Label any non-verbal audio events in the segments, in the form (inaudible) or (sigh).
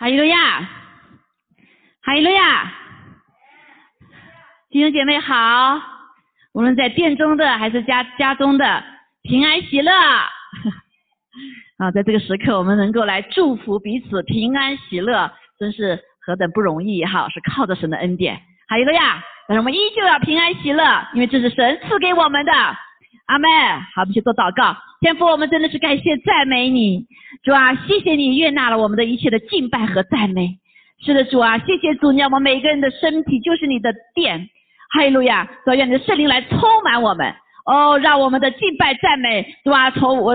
哈利路亚，哈利路亚，弟兄姐妹好，无论在殿中的还是家家中的，平安喜乐。(laughs) 啊，在这个时刻，我们能够来祝福彼此平安喜乐，真是何等不容易哈！是靠着神的恩典。哈利路亚，但是我们依旧要平安喜乐，因为这是神赐给我们的。阿门。好，我们去做祷告。天父，我们真的是感谢赞美你，主啊，谢谢你悦纳了我们的一切的敬拜和赞美。是的，主啊，谢谢主，让我们每个人的身体就是你的殿。哈利路亚，主愿你的圣灵来充满我们。哦，让我们的敬拜赞美，对吧？从我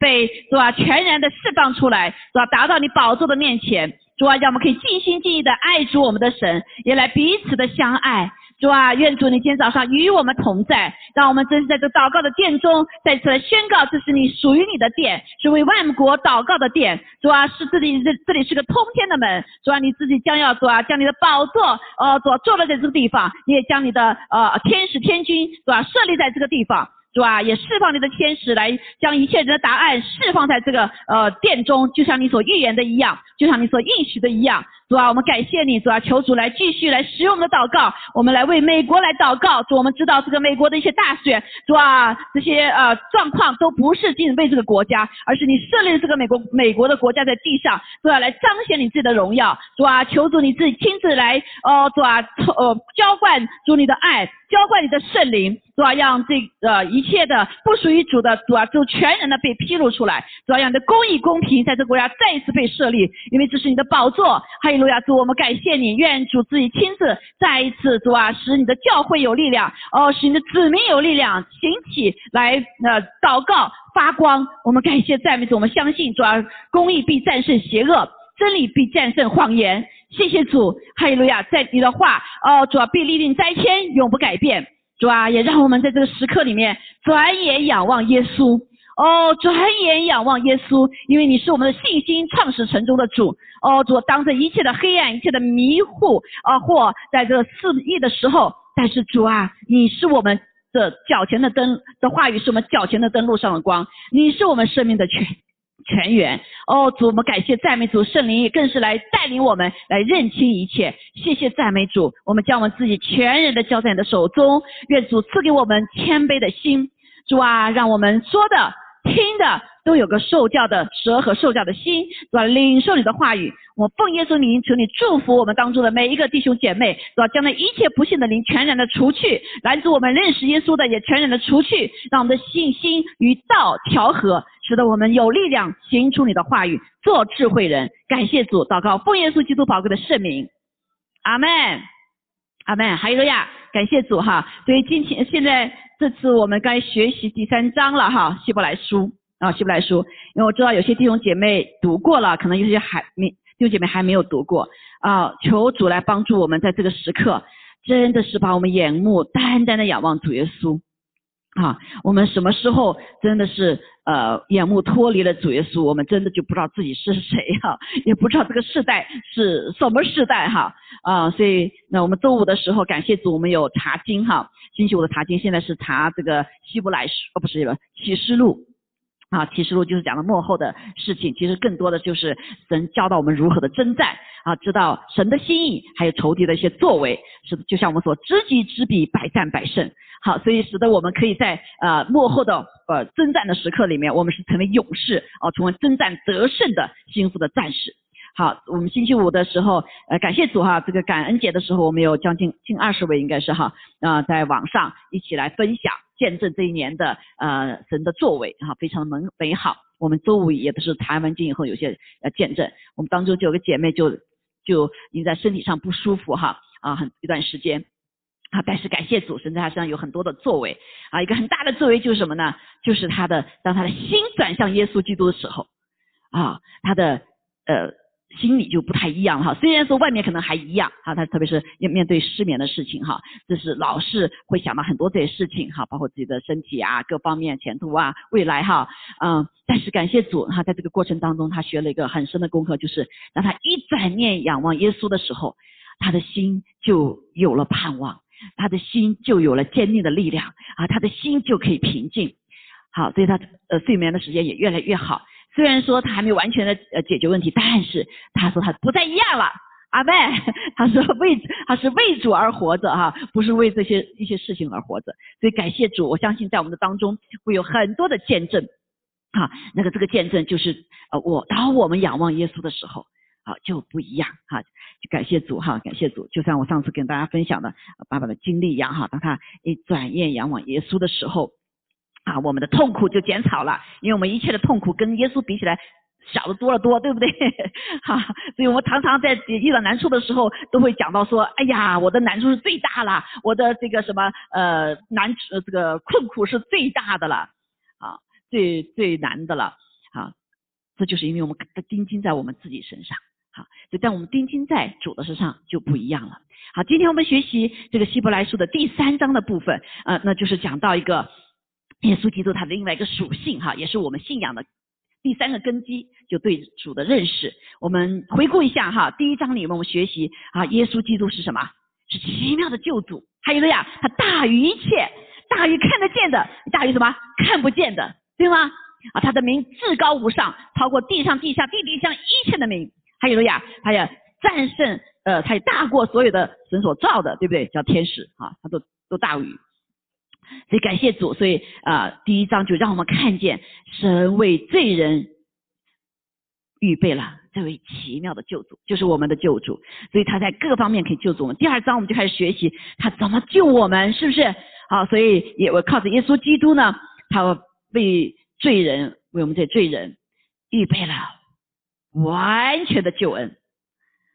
被对吧全然的释放出来，对吧？达到你宝座的面前，主啊，让我们可以尽心尽意的爱主我们的神，也来彼此的相爱。主啊，愿主你今天早上与我们同在，让我们真是在这祷告的殿中再次来宣告，这是你属于你的殿，是为万国祷告的殿。主啊，是这里这这里是个通天的门。主啊，你自己将要主啊，将你的宝座呃坐坐了在这个地方，你也将你的呃天使天君是吧设立在这个地方。主啊，也释放你的天使来将一切人的答案释放在这个呃殿中，就像你所预言的一样，就像你所应许的一样。主啊，我们感谢你，主啊，求主来继续来使用我们的祷告，我们来为美国来祷告。主，我们知道这个美国的一些大选，主啊，这些呃状况都不是仅为这个国家，而是你设立这个美国美国的国家在地上，主要来彰显你自己的荣耀。主啊，求主你自己亲自来，哦，主啊，呃，浇灌主你的爱。浇灌你的圣灵，主要让这呃一切的不属于主的，主要就全然的被披露出来，主要让你的公义公平在这个国家再一次被设立，因为这是你的宝座。还有路亚，主我们感谢你，愿主自己亲自再一次主啊，使你的教会有力量，哦，使你的子民有力量，行起来呃祷告发光。我们感谢赞美主，我们相信主啊，公义必战胜邪恶，真理必战胜谎言。谢谢主，哈利路亚！在你的话，哦，主啊，必立定灾迁，永不改变。主啊，也让我们在这个时刻里面转眼仰望耶稣，哦，转眼仰望耶稣，因为你是我们的信心创始成终的主。哦，主，当这一切的黑暗、一切的迷糊啊，或在这肆意的时候，但是主啊，你是我们的脚前的灯的话语，是我们脚前的灯路上的光，你是我们生命的泉。全员哦，主，我们感谢赞美主，圣灵更是来带领我们来认清一切。谢谢赞美主，我们将我们自己全人的交在你的手中，愿主赐给我们谦卑的心。主啊，让我们说的、听的。都有个受教的舌和受教的心，是吧？领受你的话语，我奉耶稣名求你祝福我们当中的每一个弟兄姐妹，是吧？将那一切不幸的灵全然的除去，来自我们认识耶稣的也全然的除去，让我们的信心与道调和，使得我们有力量行出你的话语，做智慧人。感谢主，祷告奉耶稣基督宝贵的圣名，阿门，阿门。还有个呀，感谢主哈。所以今天现在这次我们该学习第三章了哈，希伯来书。啊，希伯来书，因为我知道有些弟兄姐妹读过了，可能有些还没弟兄姐妹还没有读过啊。求主来帮助我们，在这个时刻，真的是把我们眼目单单的仰望主耶稣啊。我们什么时候真的是呃眼目脱离了主耶稣，我们真的就不知道自己是谁哈，也不知道这个世代是什么世代哈啊。所以那我们周五的时候，感谢主，我们有查经哈，星期五的查经，现在是查这个希伯来书，哦不是这个启示录。啊，启示录就是讲的幕后的事情，其实更多的就是神教导我们如何的征战啊，知道神的心意，还有仇敌的一些作为，是就像我们所知己知彼，百战百胜。好，所以使得我们可以在呃幕后的呃征战的时刻里面，我们是成为勇士啊，成为征战得胜的幸福的战士。好，我们星期五的时候，呃，感谢主哈，这个感恩节的时候，我们有将近近二十位，应该是哈，啊，在网上一起来分享。见证这一年的呃神的作为哈，非常的美美好。我们周五也都是谈完经以后有些呃见证，我们当中就有个姐妹就就因在身体上不舒服哈啊很一段时间啊，但是感谢主神在她身上有很多的作为啊，一个很大的作为就是什么呢？就是她的当她的心转向耶稣基督的时候啊，她的呃。心里就不太一样哈，虽然说外面可能还一样哈，他特别是面面对失眠的事情哈，就是老是会想到很多这些事情哈，包括自己的身体啊、各方面前途啊、未来哈，嗯，但是感谢主哈，在这个过程当中，他学了一个很深的功课，就是当他一转念仰望耶稣的时候，他的心就有了盼望，他的心就有了坚定的力量啊，他的心就可以平静，好，所以他呃睡眠的时间也越来越好。虽然说他还没有完全的呃解决问题，但是他说他不再一样了。阿妹，(laughs) 他说为他是为主而活着哈，不是为这些一些事情而活着。所以感谢主，我相信在我们的当中会有很多的见证。啊，那个这个见证就是呃，我当我们仰望耶稣的时候，啊就不一样哈。就感谢主哈，感谢主。就像我上次跟大家分享的爸爸的经历一样哈，当他一转眼仰望耶稣的时候，啊，我们的痛苦就减少了，因为我们一切的痛苦跟耶稣比起来。小的多了多，对不对？(laughs) 哈，所以我们常常在遇到难处的时候，都会讲到说，哎呀，我的难处是最大了，我的这个什么呃难呃这个困苦是最大的了，啊，最最难的了，啊，这就是因为我们钉钉在我们自己身上，好，就在我们钉钉在主的身上就不一样了。好，今天我们学习这个希伯来书的第三章的部分，呃，那就是讲到一个耶稣基督他的另外一个属性，哈，也是我们信仰的。第三个根基就对主的认识，我们回顾一下哈，第一章里面我们学习啊，耶稣基督是什么？是奇妙的救主。还有个呀，他大于一切，大于看得见的，大于什么？看不见的，对吗？啊，他的名至高无上，超过地上、地下、地底下一切的名。还有个呀，他也战胜，呃，他也大过所有的神所造的，对不对？叫天使啊，他都都大于。所以感谢主，所以啊，第一章就让我们看见神为罪人预备了这位奇妙的救主，就是我们的救主。所以他在各方面可以救助我们。第二章我们就开始学习他怎么救我们，是不是？好，所以也我靠着耶稣基督呢，他为罪人为我们这罪人预备了完全的救恩。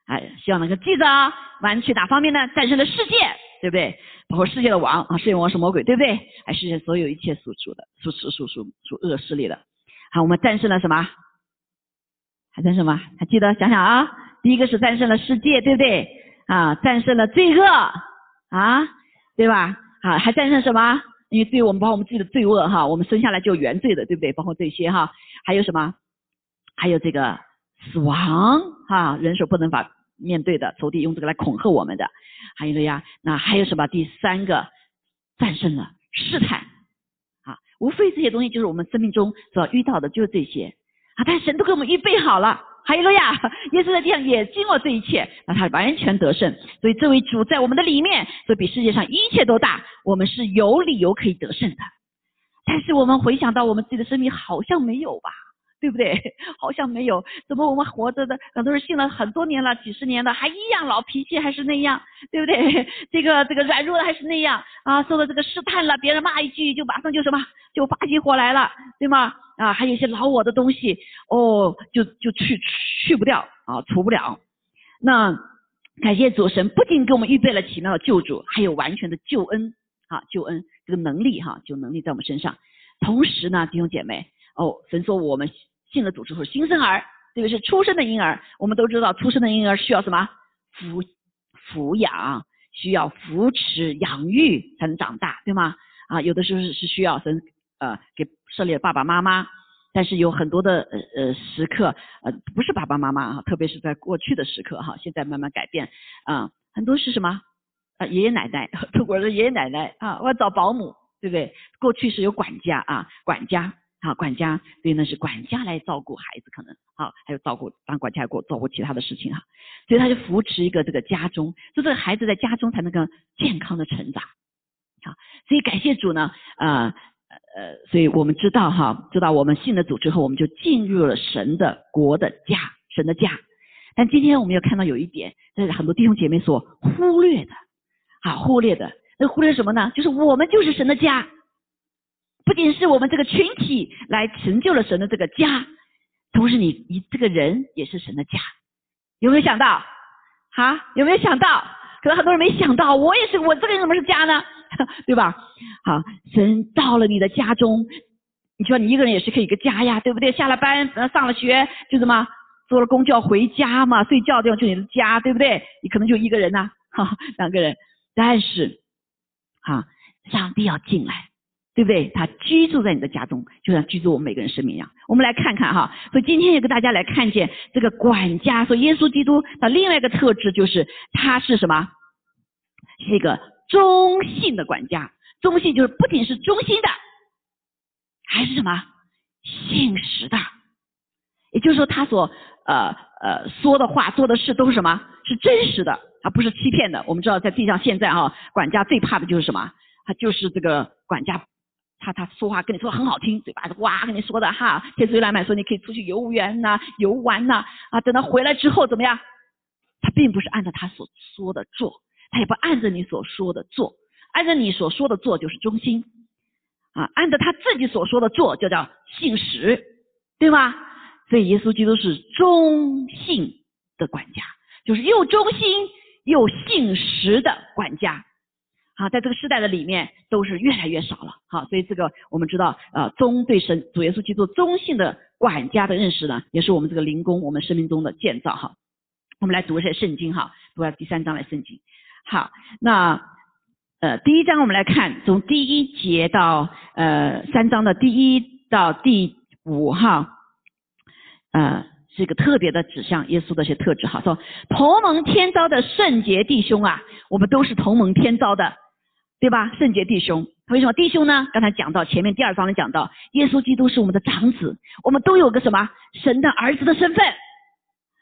哎，希望能够记着啊，完全哪方面呢？战胜了世界，对不对？包括世界的王啊，世界王是魔鬼，对不对？还是所有一切属主的、属属属属属恶势力的。好，我们战胜了什么？还战胜什么？还记得？想想啊，第一个是战胜了世界，对不对？啊，战胜了罪恶啊，对吧？啊，还战胜什么？因为对我们包括我们自己的罪恶哈，我们生下来就原罪的，对不对？包括这些哈，还有什么？还有这个死亡哈，人所不能法面对的仇敌用这个来恐吓我们的。还有了呀，那还有什么？第三个战胜了试探啊，无非这些东西就是我们生命中所遇到的，就是这些啊。但神都给我们预备好了。还有了呀，耶稣在地上也经过这一切，那他完全得胜。所以这位主在我们的里面，所以比世界上一切都大。我们是有理由可以得胜的。但是我们回想到我们自己的生命，好像没有吧。对不对？(laughs) 好像没有，怎么我们活着的很多人信了很多年了，几十年了，还一样老脾气还是那样，对不对？(laughs) 这个这个软弱的还是那样啊，受到这个试探了，别人骂一句就马上就什么就发起火来了，对吗？啊，还有一些老我的东西，哦，就就去去不掉啊，除不了。那感谢主神，不仅给我们预备了奇妙的救主，还有完全的救恩啊，救恩这个能力哈，就能力在我们身上。同时呢，弟兄姐妹。哦，神说我们信了组之后，新生儿，这个是出生的婴儿。我们都知道，出生的婴儿需要什么？抚抚养，需要扶持、养育才能长大，对吗？啊，有的时候是需要神呃给设立爸爸妈妈，但是有很多的呃呃时刻呃不是爸爸妈妈啊，特别是在过去的时刻哈，现在慢慢改变啊，很多是什么啊爷爷奶奶，(laughs) 中国的爷爷奶奶啊，我要找保姆，对不对？过去是有管家啊，管家。啊，管家，所以呢是管家来照顾孩子，可能好，还有照顾当管家给我照顾其他的事情哈，所以他就扶持一个这个家中，就这个孩子在家中才能够健康的成长，好，所以感谢主呢，呃呃，所以我们知道哈，知道我们信了主之后，我们就进入了神的国的家，神的家。但今天我们要看到有一点，这是很多弟兄姐妹所忽略的，啊，忽略的，那忽略什么呢？就是我们就是神的家。不仅是我们这个群体来成就了神的这个家，同时你你这个人也是神的家，有没有想到？哈，有没有想到？可能很多人没想到，我也是，我这个人怎么是家呢？(laughs) 对吧？好，神到了你的家中，你说你一个人也是可以一个家呀，对不对？下了班，上了学，就什么，坐了公交回家嘛，睡觉地方就你的家，对不对？你可能就一个人呐，哈，两个人，但是，哈，上帝要进来。对不对？他居住在你的家中，就像居住我们每个人生命一样。我们来看看哈，所以今天也跟大家来看见这个管家，说耶稣基督的另外一个特质就是他是什么？是一个忠信的管家。忠信就是不仅是忠心的，还是什么？信实的也就是说他所呃呃说的话、做的事都是什么？是真实的，他不是欺骗的。我们知道在地上现在啊，管家最怕的就是什么？他就是这个管家，他他说话跟你说的很好听，嘴巴哇跟你说的哈，天水来满说你可以出去游园呐、游玩呐啊，等他回来之后怎么样？他并不是按照他所说的做，他也不按照你所说的做，按照你所说的做就是忠心啊，按照他自己所说的做就叫信实，对吗？所以耶稣基督是忠信的管家，就是又忠心又信实的管家。好，在这个时代的里面都是越来越少了。好，所以这个我们知道，呃，忠对神主耶稣基督忠信的管家的认识呢，也是我们这个灵工我们生命中的建造。哈，我们来读一下圣经哈，读下第三章来圣经。好，那呃第一章我们来看，从第一节到呃三章的第一到第五哈，呃是一个特别的指向耶稣的一些特质。哈，说同盟天招的圣洁弟兄啊，我们都是同盟天招的。对吧？圣洁弟兄，为什么弟兄呢？刚才讲到前面第二章里讲到，耶稣基督是我们的长子，我们都有个什么神的儿子的身份，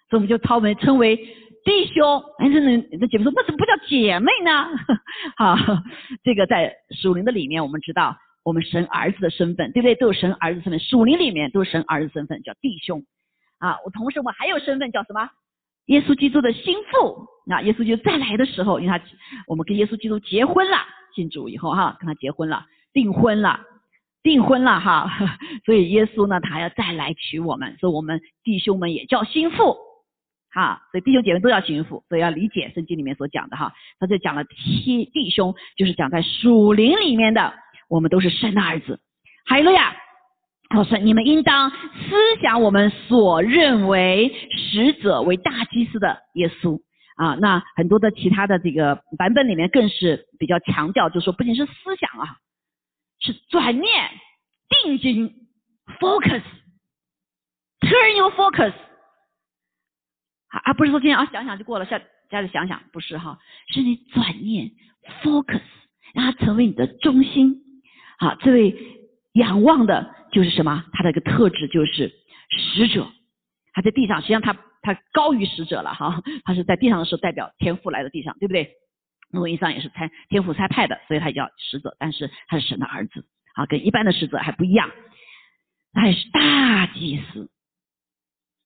所以我们就称为称为弟兄。哎，那那那姐妹说，那怎么不叫姐妹呢？(laughs) 好，这个在属灵的里面，我们知道我们神儿子的身份，对不对？都有神儿子身份，属灵里面都是神儿子身份，叫弟兄。啊，我同时我还有身份叫什么？耶稣基督的心腹。那耶稣基督再来的时候，因为他我们跟耶稣基督结婚了。信主以后哈，跟他结婚了，订婚了，订婚了哈，(laughs) 所以耶稣呢，他要再来娶我们，所以我们弟兄们也叫心腹，哈，所以弟兄姐妹都叫心腹，所以要理解圣经里面所讲的哈，他就讲了弟弟兄，就是讲在属灵里面的，我们都是神的儿子，哈利路我，说你们应当思想我们所认为使者为大祭司的耶稣。啊，那很多的其他的这个版本里面更是比较强调，就是说不仅是思想啊，是转念、定睛、focus，turn your focus，啊，而不是说今天啊想想就过了，下下次想想，不是哈，是你转念 focus，让它成为你的中心。好，这位仰望的就是什么？他的一个特质就是使者，他在地上，实际上他。他高于使者了哈，他是在地上的时候代表天父来的地上，对不对？诺意上也是差天父差派的，所以他叫使者，但是他是神的儿子啊，跟一般的使者还不一样，他也是大祭司，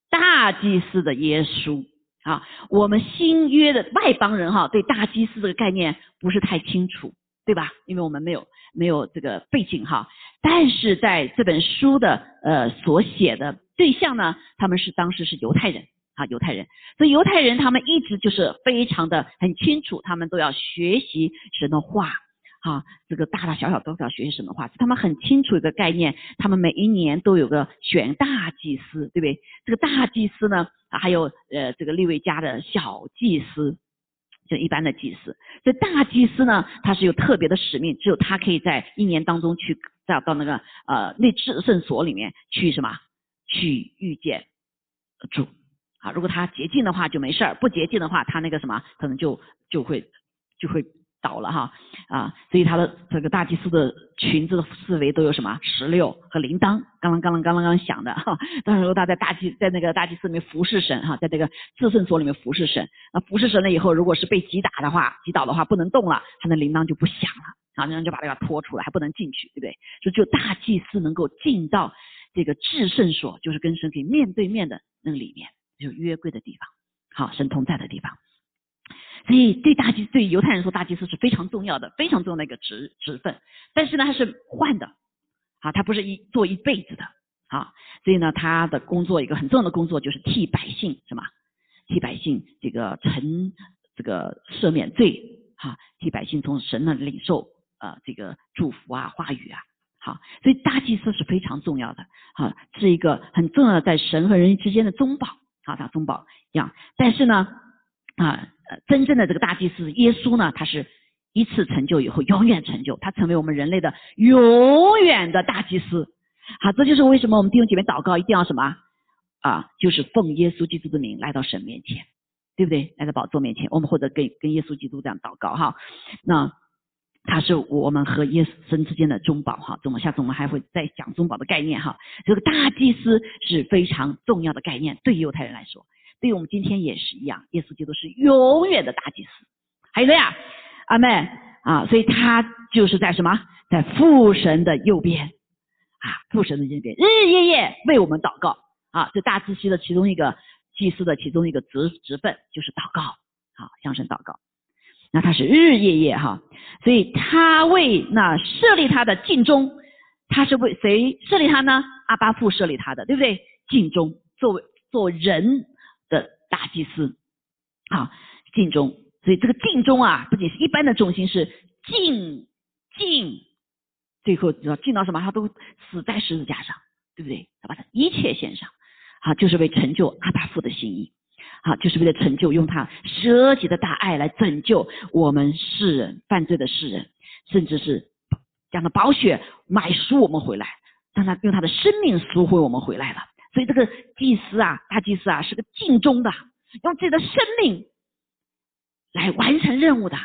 大祭司的耶稣啊。我们新约的外邦人哈，对大祭司这个概念不是太清楚，对吧？因为我们没有没有这个背景哈，但是在这本书的呃所写的对象呢，他们是当时是犹太人。啊，犹太人，所以犹太人他们一直就是非常的很清楚，他们都要学习神的话，啊，这个大大小小都要学习神的话，他们很清楚一个概念，他们每一年都有个选大祭司，对不对？这个大祭司呢，还有呃这个利未家的小祭司，就一般的祭司，这大祭司呢，他是有特别的使命，只有他可以在一年当中去到到那个呃那至圣所里面去什么，去遇见主。啊，如果他洁净的话就没事儿，不洁净的话，他那个什么可能就就会就会倒了哈啊，所以他的这个大祭司的裙子的四围都有什么石榴和铃铛，刚啷刚啷刚啷刚响的哈。当时候他在大祭在那个大祭司里面服侍神哈，在这个至圣所里面服侍神，那服侍神了以后，如果是被击打的话，击倒的话不能动了，他的铃铛就不响了，啊，那人就把这个拖出来，还不能进去，对不对？就就大祭司能够进到这个至圣所，就是跟神可以面对面的那个里面。就约柜的地方，好，神同在的地方。所以对大祭对犹太人说，大祭司是非常重要的，非常重要的一个职职分。但是呢，他是换的，啊，他不是一做一辈子的，啊，所以呢，他的工作一个很重要的工作就是替百姓什么，替百姓这个承这个赦免罪，哈，替百姓从神那领受呃这个祝福啊话语啊。好，所以大祭司是非常重要的，好，是一个很重要的在神和人之间的中保。啊，像中保一样，但是呢，啊，真正的这个大祭司耶稣呢，他是一次成就以后永远成就，他成为我们人类的永远的大祭司。好，这就是为什么我们弟兄姐妹祷告一定要什么啊？就是奉耶稣基督的名来到神面前，对不对？来到宝座面前，我们或者跟跟耶稣基督这样祷告哈。那他是我们和耶稣神之间的中保哈。我们下次我们还会再讲中保的概念哈。这个大祭司是非常重要的概念，对于犹太人来说，对我们今天也是一样。耶稣基督是永远的大祭司。还有谁呀，阿妹啊，所以他就是在什么，在父神的右边啊，父神的右边，日日夜夜为我们祷告啊。这大祭司的其中一个祭司的其中一个职职分就是祷告，好向神祷告。那他是日日夜夜哈，所以他为那设立他的敬忠，他是为谁设立他呢？阿巴父设立他的，对不对？敬忠作为做人大祭司，好敬忠。所以这个敬忠啊，不仅是一般的忠心，是敬敬，最后知道敬到什么？他都死在十字架上，对不对？他把他一切献上，好，就是为成就阿巴父的心意。好，就是为了成就，用他舍己的大爱来拯救我们世人犯罪的世人，甚至是将他宝血买赎我们回来，让他用他的生命赎回我们回来了。所以这个祭司啊，大祭司啊，是个尽忠的，用自己的生命来完成任务的。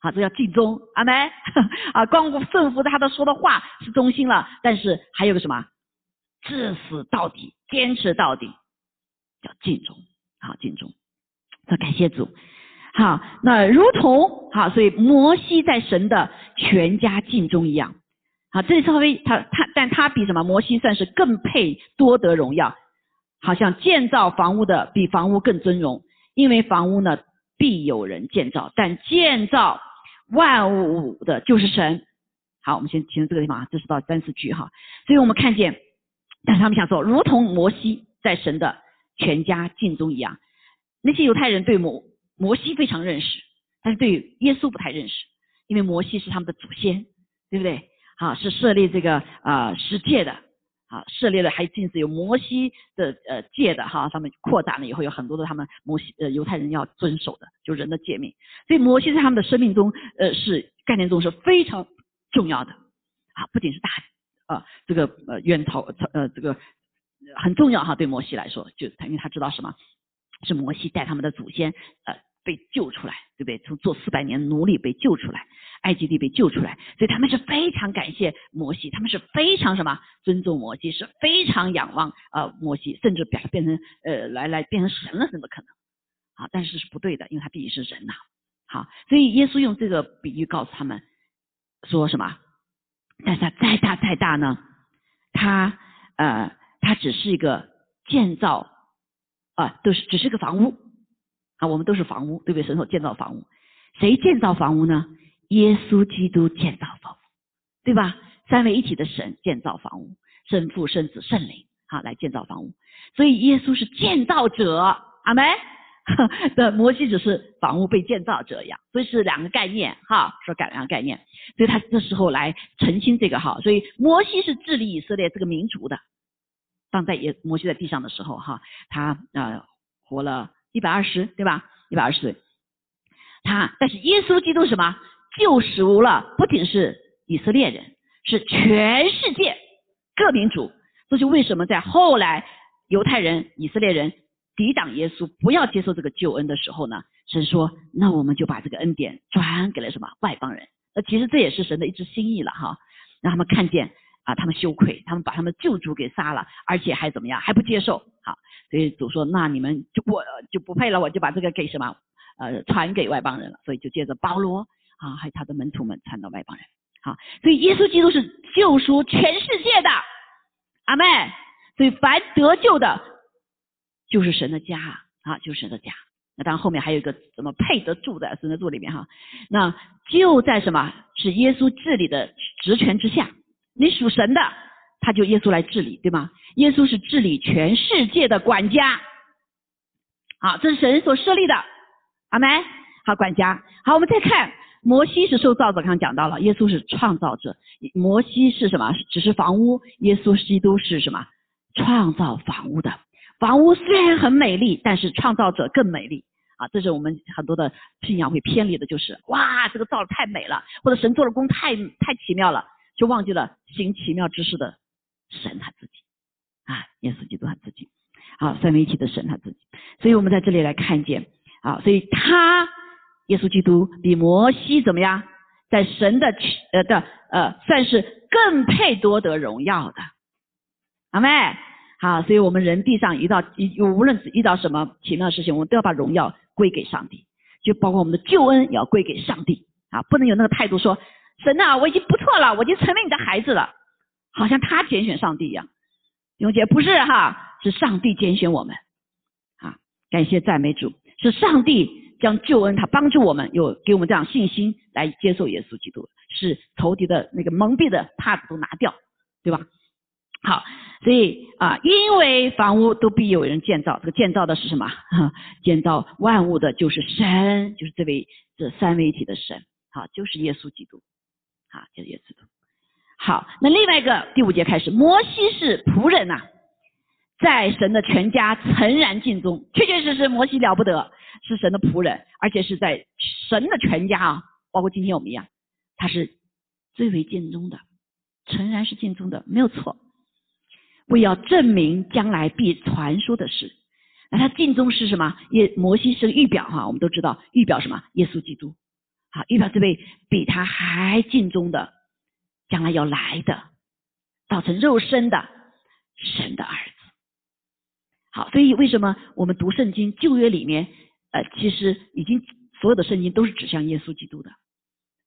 好，这叫尽忠，阿门。(laughs) 啊，光顾顺服他的说的话是忠心了，但是还有个什么，至死到底，坚持到底，叫尽忠。好，尽忠，说感谢主。好，那如同好，所以摩西在神的全家尽忠一样。好，这里稍微他他，但他比什么？摩西算是更配多得荣耀。好像建造房屋的比房屋更尊荣，因为房屋呢必有人建造，但建造万物的就是神。好，我们先停在这个地方啊，这是到三四句哈。所以我们看见，但他们想说，如同摩西在神的。全家敬中一样，那些犹太人对摩摩西非常认识，但是对耶稣不太认识，因为摩西是他们的祖先，对不对？啊，是设立这个啊十诫的，啊，设立了还禁止有摩西的呃界的哈，他们扩展了以后有很多的他们摩西呃犹太人要遵守的，就人的诫命，所以摩西在他们的生命中呃是概念中是非常重要的，啊，不仅是大呃这个呃源头呃这个。很重要哈，对摩西来说，就因为他知道什么，是摩西带他们的祖先呃被救出来，对不对？从做四百年奴隶被救出来，埃及地被救出来，所以他们是非常感谢摩西，他们是非常什么尊重摩西，是非常仰望呃摩西，甚至表变成呃来来变成神了，怎么可能？好，但是是不对的，因为他毕竟是人呐。好，所以耶稣用这个比喻告诉他们说什么？但是他再大再大呢，他呃。它只是一个建造啊，都是只是个房屋我们都是房屋，对不对？神所建造房屋，谁建造房屋呢？耶稣基督建造房屋，对吧？三位一体的神建造房屋，圣父、圣子、圣灵，好来建造房屋。所以耶稣是建造者，阿门。(laughs) 的摩西只是房屋被建造者一样，所以是两个概念，哈，说改两个概念。所以他这时候来澄清这个哈，所以摩西是治理以色列这个民族的。放在也摩西在地上的时候，哈，他呃活了一百二十，对吧？一百二十岁。他但是耶稣基督什么救赎了？不仅是以色列人，是全世界各民族。这就为什么在后来犹太人、以色列人抵挡耶稣，不要接受这个救恩的时候呢？神说，那我们就把这个恩典转给了什么外邦人？那其实这也是神的一支心意了，哈，让他们看见。啊，他们羞愧，他们把他们救主给杀了，而且还怎么样，还不接受。好，所以主说，那你们就我就不配了，我就把这个给什么，呃，传给外邦人了。所以就接着保罗啊，还有他的门徒们传到外邦人。好，所以耶稣基督是救赎全世界的，阿妹。所以凡得救的，就是神的家啊，就是神的家。那当然后面还有一个怎么配得住在神的住里面哈。那就在什么是耶稣治理的职权之下。你属神的，他就耶稣来治理，对吗？耶稣是治理全世界的管家，好，这是神所设立的，阿门。好，管家。好，我们再看，摩西是受造者，刚刚讲到了，耶稣是创造者。摩西是什么？只是房屋。耶稣基督是什么？创造房屋的。房屋虽然很美丽，但是创造者更美丽。啊，这是我们很多的信仰会偏离的，就是哇，这个造的太美了，或者神做的工太太奇妙了。就忘记了行奇妙之事的神他自己。啊，耶稣基督他自己，好三位一体的神他自己，所以我们在这里来看见。啊，所以他耶稣基督比摩西怎么样，在神的呃的呃算是更配多得荣耀的，阿妹？好，所以我们人地上遇到无论遇到什么奇妙的事情，我们都要把荣耀归给上帝，就包括我们的救恩也要归给上帝。啊，不能有那个态度说神呐，我已经不错了，我已经成为你的孩子了，好像他拣选上帝一样。永杰不是哈，是上帝拣选我们啊！感谢赞美主，是上帝将救恩他帮助我们，有给我们这样信心来接受耶稣基督，是仇敌的那个蒙蔽的帕子都拿掉，对吧？好，所以啊，因为房屋都必有人建造，这个建造的是什么？(laughs) 建造万物的就是神，就是这位这三位一体的神，好，就是耶稣基督，啊，就是耶稣。好，那另外一个第五节开始，摩西是仆人呐，在神的全家诚然尽忠，确确实实摩西了不得，是神的仆人，而且是在神的全家啊，包括今天我们一样，他是最为尽忠的，诚然是尽忠的，没有错。为要证明将来必传说的事，那他尽忠是什么？耶摩西是个预表哈，我们都知道预表什么？耶稣基督，好，预表这位比他还尽忠的。将来要来的，造成肉身的神的儿子。好，所以为什么我们读圣经旧约里面，呃，其实已经所有的圣经都是指向耶稣基督的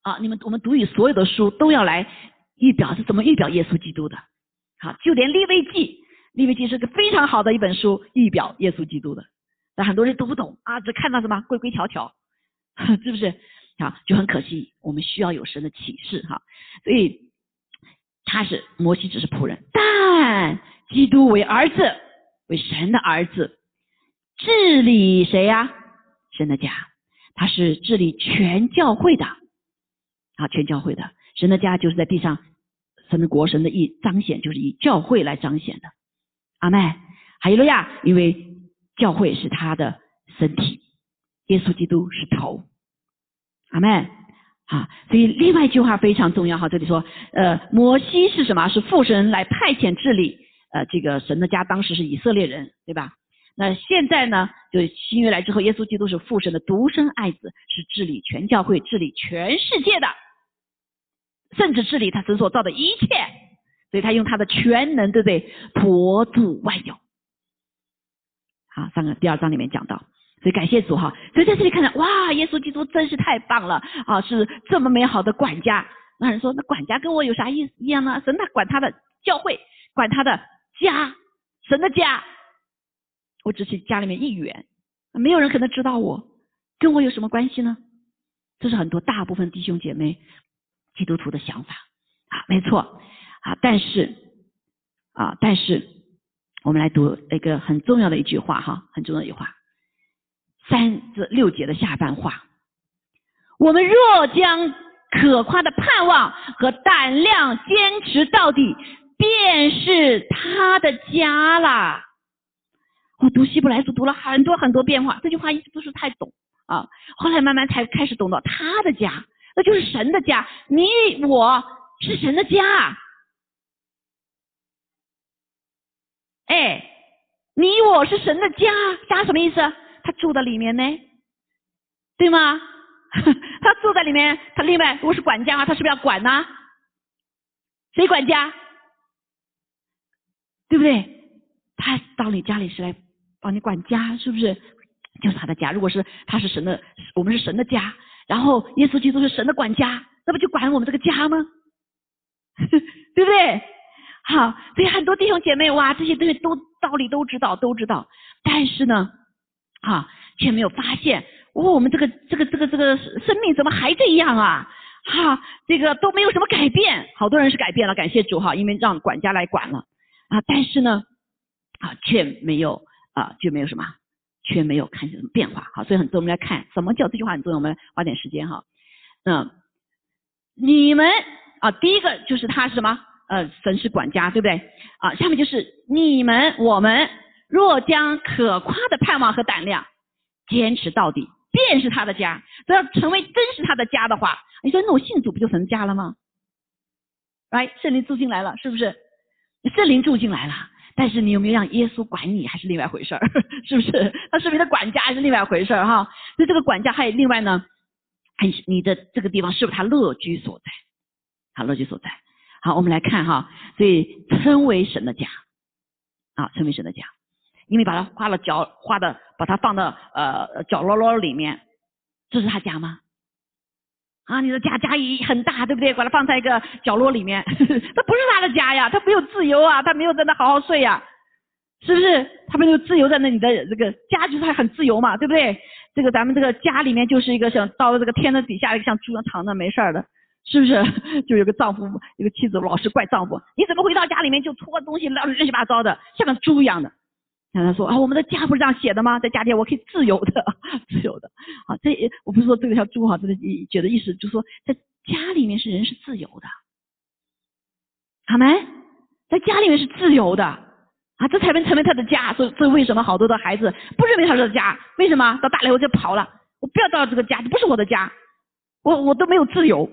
啊。你们我们读以所有的书都要来预表是怎么预表耶稣基督的。好，就连利未记，利未记是个非常好的一本书，预表耶稣基督的。但很多人都不懂啊，只看到什么规规条条，(laughs) 是不是？啊，就很可惜，我们需要有神的启示哈。所以。他是摩西只是仆人，但基督为儿子，为神的儿子，治理谁呀？神的家，他是治理全教会的，啊，全教会的，神的家就是在地上，神的国，神的意彰显，就是以教会来彰显的。阿妹，哈利路亚，因为教会是他的身体，耶稣基督是头。阿门。啊，所以另外一句话非常重要哈，这里说，呃，摩西是什么？是父神来派遣治理，呃，这个神的家当时是以色列人，对吧？那现在呢，就是新约来之后，耶稣基督是父神的独生爱子，是治理全教会、治理全世界的，甚至治理他神所造的一切，所以他用他的全能，对不对？托住万有。好，上个第二章里面讲到。所以感谢主哈，所以在这里看到哇，耶稣基督真是太棒了啊，是这么美好的管家。那人说，那管家跟我有啥意思一样呢？神他管他的教会，管他的家，神的家，我只是家里面一员，没有人可能知道我，跟我有什么关系呢？这是很多大部分弟兄姐妹基督徒的想法啊，没错啊，但是啊，但是我们来读一个很重要的一句话哈，很重要的一句话。三至六节的下半话，我们若将可夸的盼望和胆量坚持到底，便是他的家啦。我读希伯来书读了很多很多变化，这句话一直不是太懂啊。后来慢慢才开始懂到他的家，那就是神的家。你我是神的家，哎，你我是神的家，家什么意思？他住在里面呢，对吗？(laughs) 他住在里面，他另外如果是管家啊，他是不是要管呢？谁管家？对不对？他到你家里是来帮你管家，是不是？就是他的家。如果是他是神的，我们是神的家，然后耶稣基督是神的管家，那不就管我们这个家吗？(laughs) 对不对？好，所以很多弟兄姐妹哇，这些东西都道理都知道，都知道，但是呢？啊，却没有发现，哦，我们这个这个这个这个生命怎么还这样啊？哈，这个都没有什么改变。好多人是改变了，感谢主哈，因为让管家来管了啊。但是呢，啊，却没有啊，却没有什么，却没有看见什么变化。好，所以很重要，我们来看什么叫这句话很重要。我们花点时间哈。嗯，你们啊，第一个就是他是什么？呃，神是管家，对不对？啊，下面就是你们我们。若将可夸的盼望和胆量坚持到底，便是他的家。只要成为真是他的家的话，你说那我信主不就成家了吗？来，圣灵住进来了，是不是？圣灵住进来了，但是你有没有让耶稣管你，还是另外回事儿，(laughs) 是不是？他是不是管家，还是另外回事儿哈？所以这个管家还有另外呢，看你的这个地方是不是他乐居所在？好，乐居所在。好，我们来看哈，所以称为神的家，啊，称为神的家，因为把它画了角，画的把它放到呃角落落里面，这是他家吗？啊，你的家家也很大，对不对？把它放在一个角落里面，(laughs) 这不是他的家呀，他没有自由啊，他没有在那好好睡呀，是不是？他没有自由在那里的这个家就是很自由嘛，对不对？这个咱们这个家里面就是一个像到了这个天的底下一个像猪一样躺着没事儿的。是不是 (laughs) 就有个丈夫，一个妻子老是怪丈夫，你怎么回到家里面就拖东西乱乱七八糟的，像个猪一样的？然后他说啊，我们的家不是这样写的吗？在家里我可以自由的，(laughs) 自由的。啊，这我不是说这个像猪哈，这个觉得意思就是说，在家里面是人是自由的，好没？在家里面是自由的啊，这才能成为他的家。所以，所以为什么好多的孩子不认为他是家？为什么到大了以后就跑了？我不要到这个家，这不是我的家，我我都没有自由。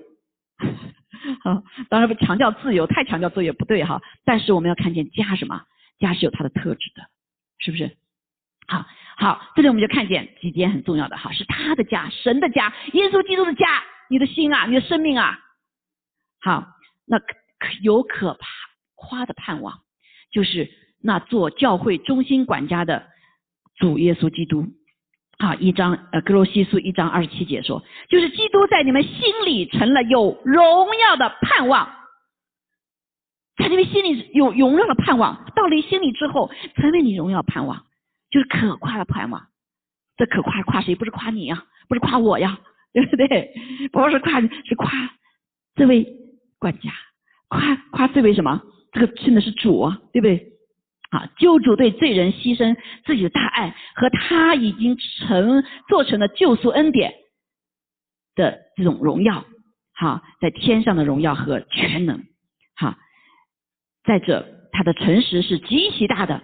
(laughs) 好，当然不强调自由，太强调自由也不对哈。但是我们要看见家什么？家是有它的特质的，是不是？好，好，这里我们就看见几点很重要的哈，是他的家，神的家，耶稣基督的家，你的心啊，你的生命啊。好，那可有可怕夸的盼望，就是那做教会中心管家的主耶稣基督。好，一章呃，格罗西书一章二十七节说，就是基督在你们心里成了有荣耀的盼望，在你们心里有荣耀的盼望，到了心里之后，成为你荣耀盼望，就是可夸的盼望。这可夸夸谁？不是夸你呀，不是夸我呀，对不对？不是夸你，是夸这位管家，夸夸这位什么？这个真的是主啊，对不对？啊！救主对罪人牺牲自己的大爱和他已经成做成了救赎恩典的这种荣耀，好，在天上的荣耀和全能，再者他的诚实是极其大的，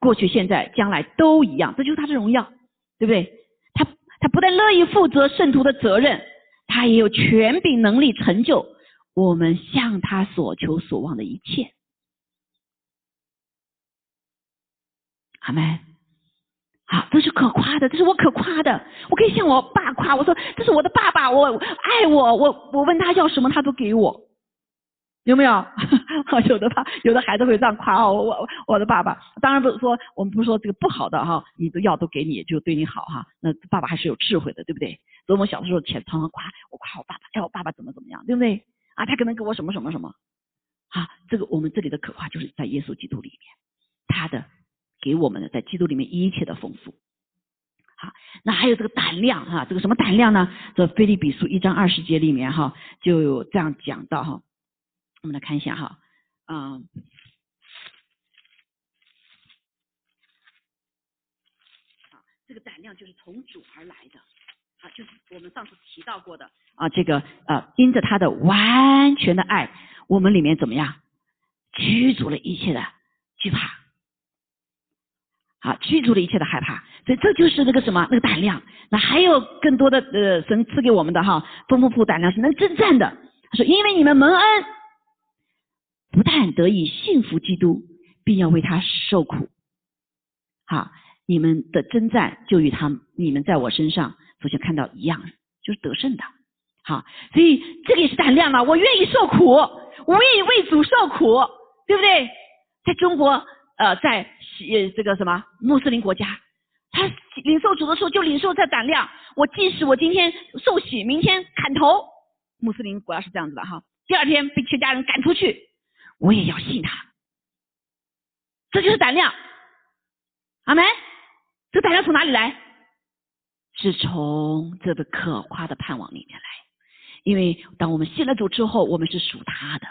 过去、现在、将来都一样，这就是他的荣耀，对不对？他他不但乐意负责圣徒的责任，他也有权柄能力成就我们向他所求所望的一切。好没？好，这是可夸的，这是我可夸的。我可以向我爸夸，我说这是我的爸爸，我爱我，我我问他要什么，他都给我，有没有？(laughs) 有的爸，有的孩子会这样夸我，我我的爸爸。当然不是说我们不是说这个不好的哈，你的药都给你，就对你好哈。那爸爸还是有智慧的，对不对？所以我们小的时候前常常夸我夸我爸爸，哎，我爸爸怎么怎么样，对不对？啊，他可能给我什么什么什么。啊，这个我们这里的可夸就是在耶稣基督里面，他的。给我们的在基督里面一切的丰富，好，那还有这个胆量哈，这个什么胆量呢？这菲利比书一章二十节里面哈就有这样讲到哈，我们来看一下哈，嗯，这个胆量就是从主而来的，啊，就是我们上次提到过的啊，这个呃，因着他的完全的爱，我们里面怎么样驱逐了一切的惧怕。啊，驱逐了一切的害怕，所以这就是那个什么，那个胆量。那还有更多的呃，神赐给我们的哈，丰丰富胆量是能征战的。他说，因为你们蒙恩，不但得以信服基督，并要为他受苦。好，你们的征战就与他你们在我身上首先看到一样，就是得胜的。好，所以这个也是胆量嘛，我愿意受苦，我愿意为主受苦，对不对？在中国。呃，在呃这个什么穆斯林国家，他领受主的时候就领受这胆量。我即使我今天受洗，明天砍头，穆斯林国家是这样子的哈。第二天被全家人赶出去，我也要信他。这就是胆量，阿门。这胆量从哪里来？是从这个可夸的盼望里面来。因为当我们信了主之后，我们是属他的，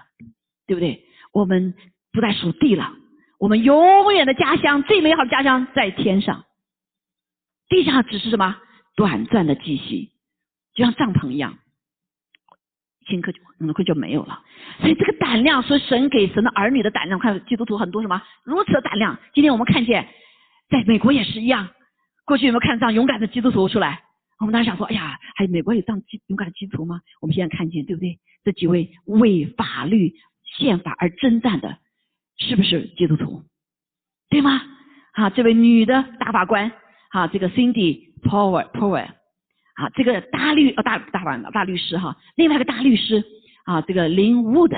对不对？我们不再属地了。我们永远的家乡，最美好的家乡在天上，地上只是什么短暂的寄息，就像帐篷一样，顷刻就可能就没有了。所以这个胆量，说神给神的儿女的胆量，看基督徒很多什么如此的胆量。今天我们看见，在美国也是一样。过去有没有看这样勇敢的基督徒出来？我们当时想说，哎呀，还美国有这样勇敢的基督徒吗？我们现在看见，对不对？这几位为法律宪法而征战的。是不是基督徒？对吗？啊，这位女的大法官，啊，这个 Cindy Power Power，啊，这个大律呃大大法大律师哈，另外一个大律师啊，这个林武的，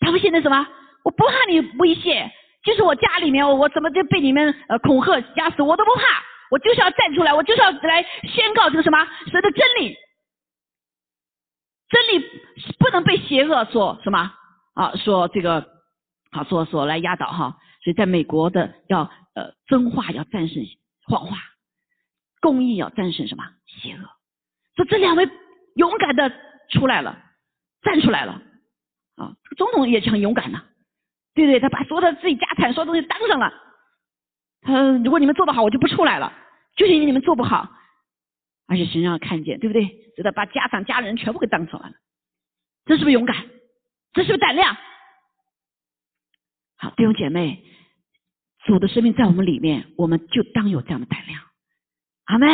他们现在什么？我不怕你威胁，就是我家里面我怎么就被你们呃恐吓压死，我都不怕，我就是要站出来，我就是要来宣告这个什么神的真理，真理不能被邪恶所什么啊，说这个好，所所来压倒哈，所以在美国的要呃真话要战胜谎话。公益要战胜什么邪恶？说这两位勇敢的出来了，站出来了啊！总统也是很勇敢的，对不对？他把所有的自己家产、所有东西当上了。他如果你们做得好，我就不出来了。就是因为你们做不好，而且神让看见，对不对？知道把家产、家人全部给当出来了。这是不是勇敢？这是不是胆量？好，弟兄姐妹，主的生命在我们里面，我们就当有这样的胆量。阿妹，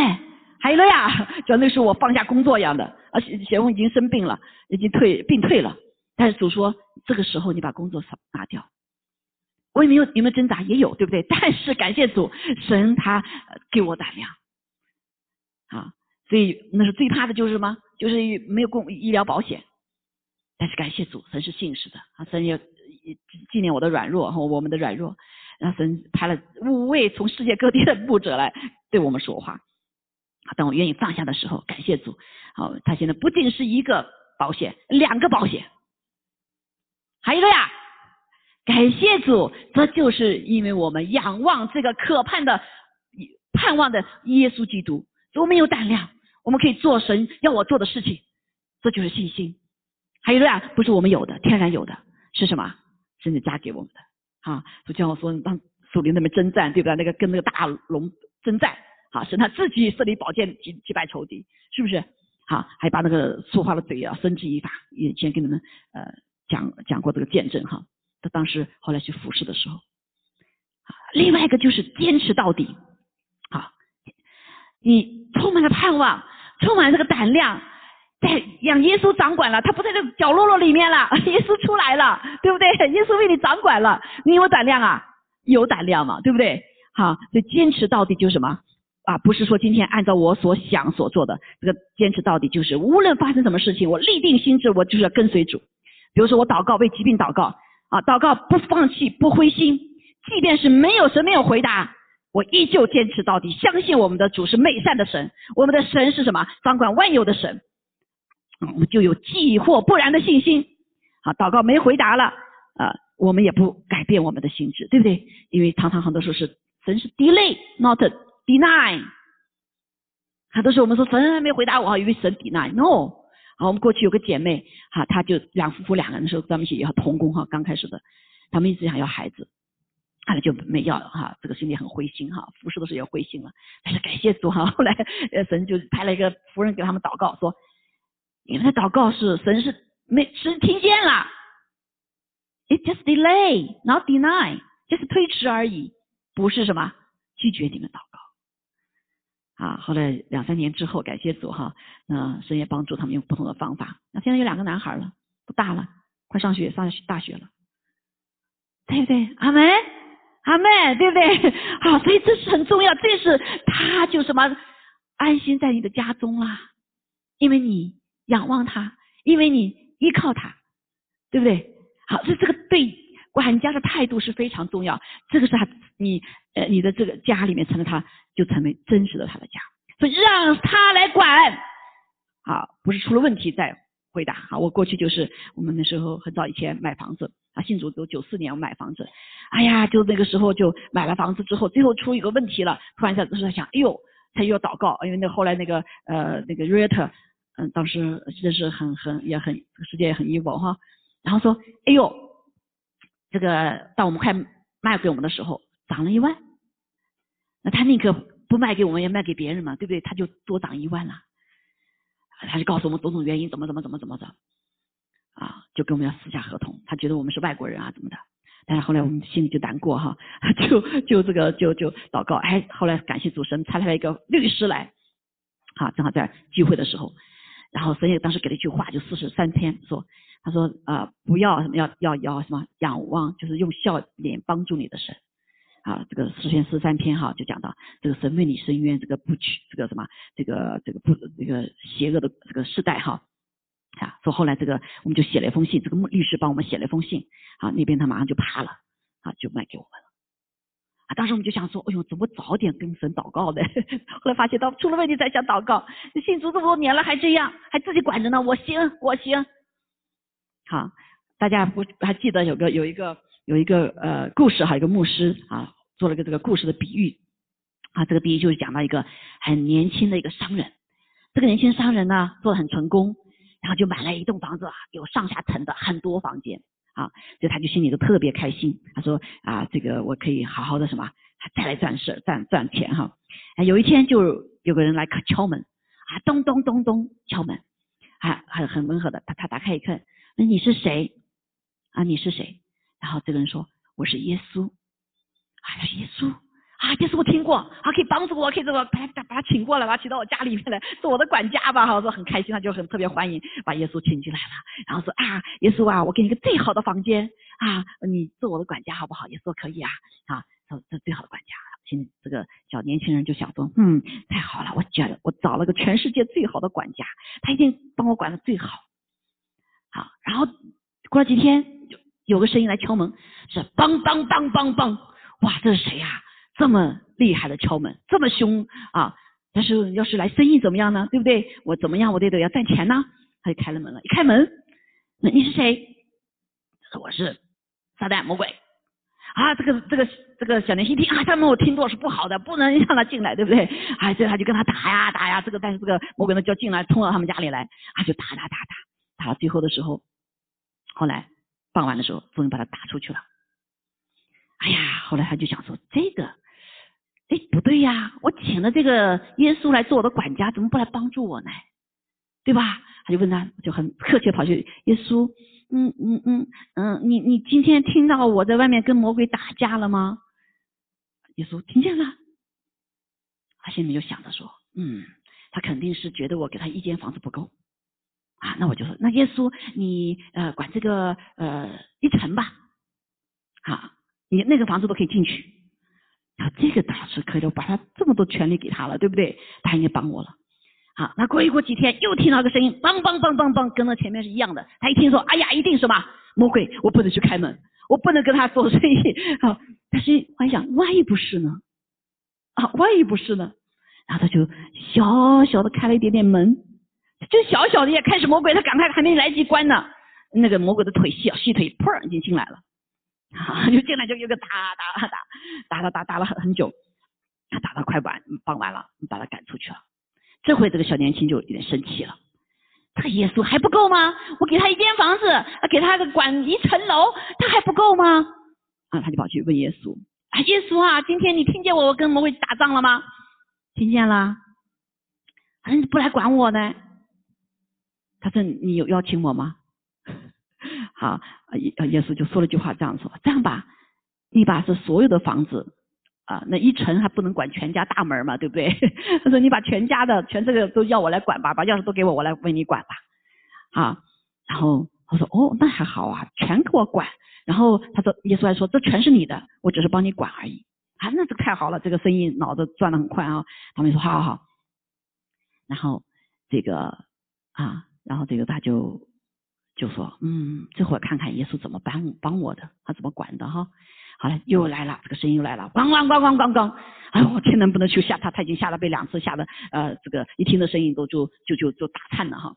还有了呀，就那时候我放下工作一样的，而且贤红已经生病了，已经退病退了。但是主说，这个时候你把工作拿掉。我也没有有没有挣扎，也有对不对？(laughs) 但是感谢主，神他给我胆量啊。所以那是最怕的就是什么？就是没有公医疗保险。但是感谢主，神是信实的啊，神也纪念我的软弱和我们的软弱。然后神派了五位从世界各地的牧者来对我们说话。当我愿意放下的时候，感谢主。好，他现在不仅是一个保险，两个保险，还有一个呀，感谢主，这就是因为我们仰望这个可盼的盼望的耶稣基督，我们有胆量，我们可以做神要我做的事情，这就是信心。还有一个呀，不是我们有的，天然有的，是什么？神的加给我们的。啊，就像我说，当属灵那边征战，对不对？那个跟那个大龙征战，好，是他自己设立宝剑击击败仇敌，是不是？好，还把那个说话的嘴啊伸之以法，以前跟你们呃讲讲过这个见证哈。他当时后来去服侍的时候，另外一个就是坚持到底，好，你充满了盼望，充满这个胆量。在 (coughs) 让耶稣掌管了，他不在这角落落里面了，(laughs) 耶稣出来了，对不对？耶稣为你掌管了，你有胆量啊？有胆量嘛，对不对？好，所以坚持到底就是什么啊？不是说今天按照我所想所做的，这个坚持到底就是无论发生什么事情，我立定心智，我就是要跟随主。比如说我祷告为疾病祷告啊，祷告不放弃不灰心，即便是没有神没有回答，我依旧坚持到底，相信我们的主是美善的神，我们的神是什么？掌管万有的神。我们就有既或不然的信心。好，祷告没回答了，啊，我们也不改变我们的心智，对不对？因为常常很多时候是神是 delay，not deny。很多时候我们说神还没回答我，以为神 deny。No。好，我们过去有个姐妹，哈，她就两夫妇两个人的时候，他们一起也同工哈，刚开始的，他们一直想要孩子，后来就没要了哈，这个心里很灰心哈，服侍的时候也灰心了。但是感谢主哈，后来神就派了一个夫人给他们祷告说。你们的祷告是神是没神听见了，it just delay not deny，就是推迟而已，不是什么拒绝你们祷告。啊，后来两三年之后，感谢主哈，那神也帮助他们用不同的方法。那现在有两个男孩了，都大了，快上学上大学了，对不对？阿门，阿门，对不对？好，(laughs) 所以这是很重要，这是他就什么安心在你的家中啦，因为你。仰望他，因为你依靠他，对不对？好，所以这个对管家的态度是非常重要。这个是他，你呃，你的这个家里面成了他，就成为真实的他的家。所以让他来管，好，不是出了问题再回答。好，我过去就是我们那时候很早以前买房子啊，信主都九四年我买房子，哎呀，就那个时候就买了房子之后，最后出一个问题了，突然一下子在想，哎呦，他又要祷告，因为那后来那个呃那个 r e a t o r。嗯，当时真是很很也很世界也很 evil 哈，然后说，哎呦，这个当我们快卖给我们的时候，涨了一万，那他宁可不卖给我们，也卖给别人嘛，对不对？他就多涨一万了，他就告诉我们种种原因，怎么怎么怎么怎么着，啊，就跟我们要私下合同，他觉得我们是外国人啊，怎么的？但是后来我们心里就难过哈，就就这个就就祷告，哎，后来感谢主神派来一个律师来，好，正好在聚会的时候。然后神也当时给了一句话，就四十三天说，他说啊，不要什么要要要什么仰望，就是用笑脸帮助你的神，啊，这个诗篇十三篇哈，就讲到这个神为你伸冤，这个不取这个什么，这个这个不这个邪恶的这个世代哈。啊，说后来这个我们就写了一封信，这个律师帮我们写了一封信啊，那边他马上就怕了啊，就卖给我们了。当时我们就想说，哎呦，怎么早点跟神祷告呢？(laughs) 后来发现到出了问题才想祷告，信主这么多年了还这样，还自己管着呢，我行我行。好，大家不还记得有个有一个。有一个呃故事哈，一个牧师啊做了个这个故事的比喻啊，这个比喻就是讲到一个很年轻的一个商人，这个年轻商人呢做的很成功，然后就买了一栋房子，有上下层的很多房间啊，所以他就心里就特别开心，他说啊这个我可以好好的什么再来赚事赚赚钱哈，有一天就有个人来敲门啊咚咚咚咚敲门，啊很很温和的，他他打开一看，那你是谁啊你是谁？然后这个人说：“我是耶稣。”啊，耶稣啊，耶稣我听过，啊，可以帮助我，可以这个把他把他请过来，把他请到我家里面来 (laughs) 做我的管家吧。哈，说很开心，他就很特别欢迎，把耶稣请进来了。然后说啊，耶稣啊，我给你个最好的房间啊，你做我的管家好不好？耶稣说可以啊，啊，说这最好的管家。现这个小年轻人就想说，嗯，太好了，我觉得我找了个全世界最好的管家，他一定帮我管的最好。好，然后过了几天。有个声音来敲门，是梆梆梆梆梆，哇，这是谁呀？这么厉害的敲门，这么凶啊！但是要是来生意怎么样呢？对不对？我怎么样？我得得要赚钱呢。他就开了门了，一开门，那你是谁？我是撒旦魔鬼啊！这个这个这个小年轻一听啊，他们我听过是不好的，不能让他进来，对不对？啊，所以他就跟他打呀打呀，这个但是这个魔鬼呢就进来，冲到他们家里来，啊，就打打打打，打到最后的时候，后来。傍晚的时候，终于把他打出去了。哎呀，后来他就想说，这个，哎，不对呀，我请了这个耶稣来做我的管家，怎么不来帮助我呢？对吧？他就问他，就很客气跑去耶稣，嗯嗯嗯嗯，你你今天听到我在外面跟魔鬼打架了吗？耶稣听见了，他心里就想着说，嗯，他肯定是觉得我给他一间房子不够。啊，那我就说，那耶稣，你呃管这个呃一层吧，好，你那个房子都可以进去，啊，这个大师可以，我把他这么多权利给他了，对不对？他应该帮我了。好，那过一过几天，又听到个声音，梆梆梆梆梆，跟那前面是一样的。他一听说，哎呀，一定是吧，魔鬼，我不能去开门，我不能跟他做生意。好，但是我想，万一不是呢？啊，万一不是呢？然后他就小小的开了一点点门。就小小的也开始魔鬼，他赶快还没来及关呢，那个魔鬼的腿小细腿砰就进来了，啊，(laughs) 就进来就有个打打打打打打打了很很久，他打到快晚傍晚了，把他赶出去了。这回这个小年轻就有点生气了，这个耶稣还不够吗？我给他一间房子，给他个管一层楼，他还不够吗？啊，他就跑去问耶稣，啊，耶稣啊，今天你听见我跟魔鬼打仗了吗？听见了，嗯，不来管我呢？他说：“你有邀请我吗？” (laughs) 好，耶耶稣就说了句话，这样说：“这样吧，你把这所有的房子啊，那一层还不能管全家大门嘛，对不对？”他说：“你把全家的全这个都要我来管吧，把钥匙都给我，我来为你管吧。”啊，然后他说：“哦，那还好啊，全给我管。”然后他说：“耶稣还说，这全是你的，我只是帮你管而已。”啊，那这太好了，这个生意脑子转的很快啊。他们说：“好好好。”然后这个啊。然后这个他就就说，嗯，这会儿看看耶稣怎么帮帮我的，他怎么管的哈。好了，又来了，这个声音又来了，咣咣咣咣咣咣。哎呦，我天，能不能去吓他？他已经吓得被两次吓得，呃，这个一听的声音都就就就就打颤了哈。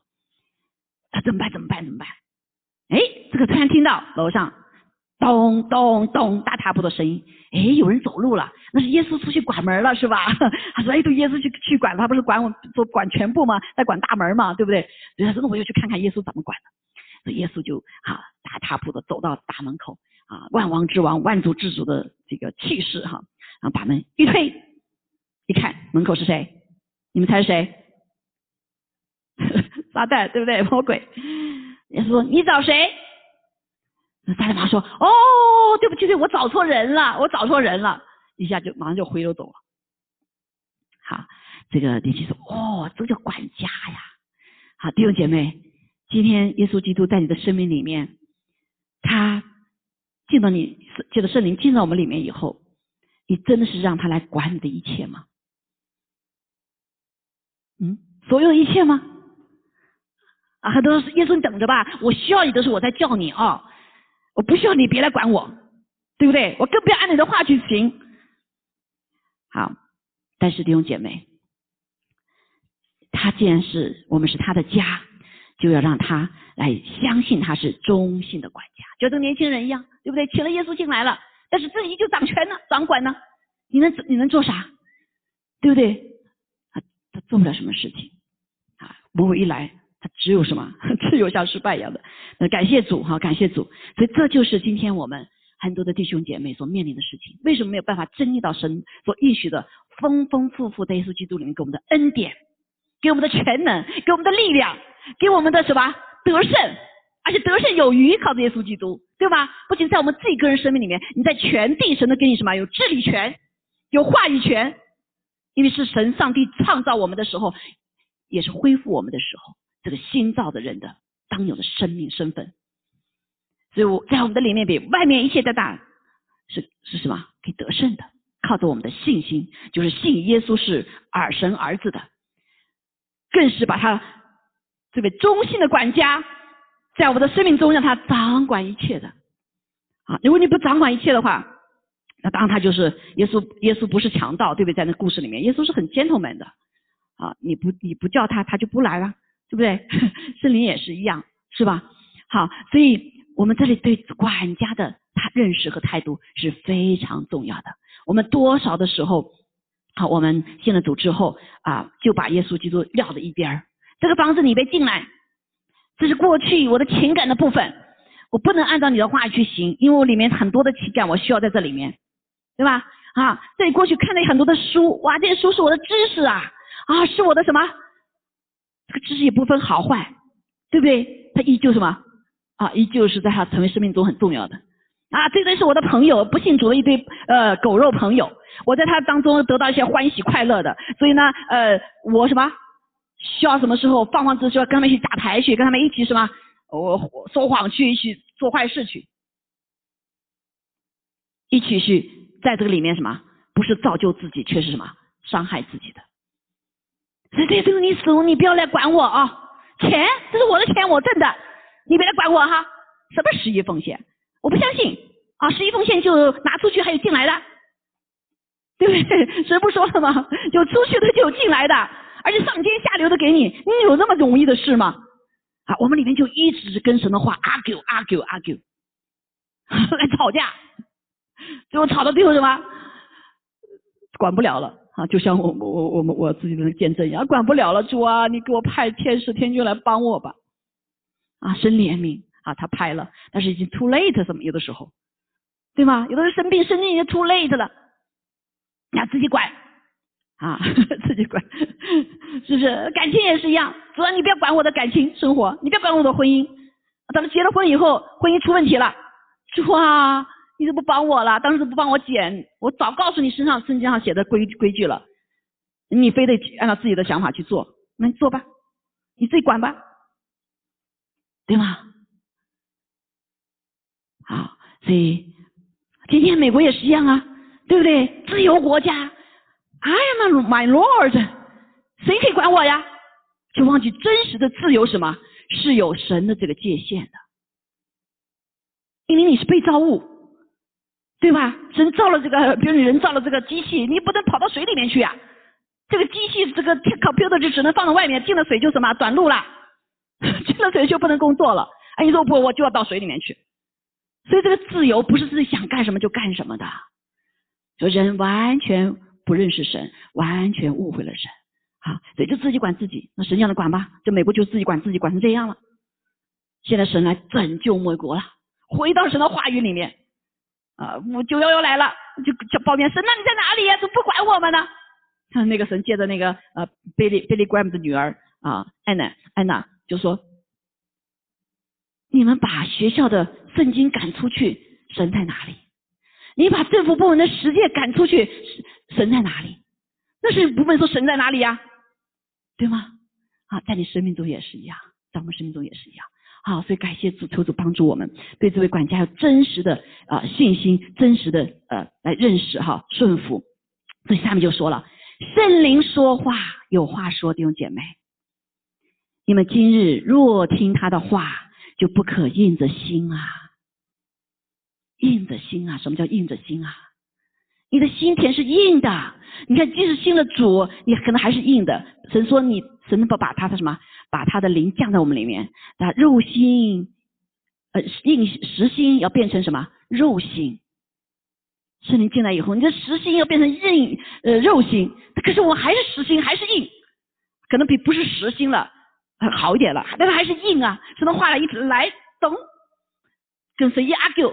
他怎么办？怎么办？怎么办？哎，这个突然听到楼上。咚咚咚，大踏步的声音。哎，有人走路了，那是耶稣出去管门了，是吧？(laughs) 他说：“哎，都耶稣去去管，他不是管我做管全部吗？在管大门嘛，对不对？”所以他说：“那我就去看看耶稣怎么管的。”所以耶稣就啊，大踏步的走到大门口啊，万王之王、万主之主的这个气势哈，然后把门一推，一看门口是谁？你们猜是谁？(laughs) 撒旦，对不对？魔鬼。耶稣说：“你找谁？”那大家马说：“哦，对不起，对，我找错人了，我找错人了。”一下就马上就回头走了。好，这个年轻说：“哦，这叫管家呀。”好，弟兄姐妹，今天耶稣基督在你的生命里面，他进到你，借着圣灵进到我们里面以后，你真的是让他来管你的一切吗？嗯，所有的一切吗？啊，很多人说耶稣你等着吧，我需要你的时候我再叫你啊，我不需要你别来管我，对不对？我更不要按你的话去行。好，但是弟兄姐妹，他既然是我们是他的家，就要让他来相信他是忠心的管家，就跟年轻人一样，对不对？请了耶稣进来了。但是自己就掌权呢，掌管呢，你能你能做啥？对不对？他他做不了什么事情啊！魔鬼一来，他只有什么？(laughs) 只有像失败一样的。那感谢主哈，感谢主。所以这就是今天我们很多的弟兄姐妹所面临的事情。为什么没有办法经历到神所应许的丰丰富富在耶稣基督里面给我们的恩典，给我们的全能，给我们的力量，给我们的什么得胜？而且得胜有余，靠着耶稣基督，对吧？不仅在我们自己个人生命里面，你在全地神都给你什么？有治理权，有话语权，因为是神上帝创造我们的时候，也是恢复我们的时候，这个新造的人的当有的生命身份。所以我在我们的里面比外面一切的大，是是什么？可以得胜的，靠着我们的信心，就是信耶稣是儿神儿子的，更是把他这位忠心的管家。在我们的生命中，让他掌管一切的啊！如果你不掌管一切的话，那当然他就是耶稣。耶稣不是强盗，对不对？在那故事里面，耶稣是很 gentleman 的啊！你不你不叫他，他就不来了，对不对？(laughs) 圣灵也是一样，是吧？好，所以我们这里对管家的他认识和态度是非常重要的。我们多少的时候，好，我们信了主之后啊，就把耶稣基督撂在一边儿。这个房子你别进来。这是过去我的情感的部分，我不能按照你的话去行，因为我里面很多的情感我需要在这里面，对吧？啊，这里过去看了很多的书，哇，这些书是我的知识啊，啊，是我的什么？这个知识也不分好坏，对不对？它依旧什么？啊，依旧是在他成为生命中很重要的。啊，这堆是我的朋友，不信主的一堆呃狗肉朋友，我在他当中得到一些欢喜快乐的，所以呢，呃，我什么？需要什么时候放放自需要跟他们一起打牌去，跟他们一起什么？我说谎去，一起做坏事去，一起去在这个里面什么？不是造就自己，却是什么？伤害自己的。所以这是你死，你不要来管我啊！钱，这是我的钱，我挣的，你别来管我哈！什么十一奉献？我不相信啊！十一奉献就拿出去还有进来的，对不对？神不说了吗？有出去的就有进来的。而且上天下流的给你，你有那么容易的事吗？啊，我们里面就一直跟神的话 argue argue argue 来吵架，最后吵到最后什么？管不了了啊！就像我我我我们我自己的见证一样，管不了了，主啊，你给我派天使天君来帮我吧！啊，生怜悯啊，他派了，但是已经 too late，什么有的时候，对吗？有的人生病生病已经 too late 了，要自己管。啊，(laughs) 自己管，是不是？感情也是一样，主要你不要管我的感情生活，你不要管我的婚姻。等到结了婚以后，婚姻出问题了，主啊，你怎么不帮我了？当时都不帮我剪，我早告诉你身上圣经上写的规规矩了，你非得按照自己的想法去做，那你做吧，你自己管吧，对吗？好，所以今天美国也是一样啊，对不对？自由国家。I am my lord，谁可以管我呀？就忘记真实的自由什么是有神的这个界限的，因为你是被造物，对吧？神造了这个，比如人造了这个机器，你不能跑到水里面去呀。这个机器这个 computer 就只能放在外面，进了水就什么短路了，(laughs) 进了水就不能工作了。哎，你说不，我就要到水里面去。所以这个自由不是自己想干什么就干什么的，就人完全。不认识神，完全误会了神，好，所以就自己管自己，那神让他管吧，这美国就自己管自己，管成这样了。现在神来拯救美国了，回到神的话语里面，啊，我九幺幺来了，就就抱怨神，那你在哪里呀？怎么不管我们呢？看那个神借着那个呃，Billy Billy Graham 的女儿啊，安娜安娜就说，你们把学校的圣经赶出去，神在哪里？你把政府部门的实践赶出去。神在哪里？那是不问说神在哪里呀，对吗？啊，在你生命中也是一样，在我们生命中也是一样。好，所以感谢主，求主帮助我们，对这位管家有真实的啊信心，真实的呃来认识哈，顺服。所以下面就说了，圣灵说话有话说，弟兄姐妹，你们今日若听他的话，就不可硬着心啊，硬着心啊，什么叫硬着心啊？你的心田是硬的，你看，即使信了主，你可能还是硬的。神说你，神不把他的什么，把他的灵降在我们里面，啊，肉心，呃，硬实心要变成什么？肉心。圣灵进来以后，你的实心要变成硬，呃，肉心。可是我还是实心，还是硬，可能比不是实心了好一点了，但是还是硬啊。神的话来一来，懂？跟谁一 argue？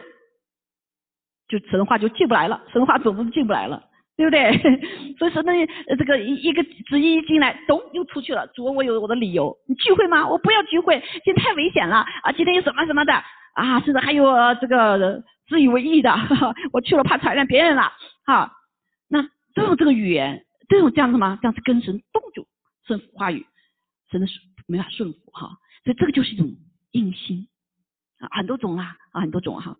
就神话就进不来了，神话总是进不来了，对不对？(laughs) 所以说呢，这个一一个旨意一进来，咚又出去了。主，我有我的理由。你聚会吗？我不要聚会，今天太危险了啊！今天有什么什么的啊？甚至还有这个自以为意的，(laughs) 我去了怕传染别人了。哈，那都有这个语言，都有这样子吗？这样子跟神动就顺服话语，真的是没法顺服哈。所以这个就是一种硬心啊，很多种啦啊，很多种哈。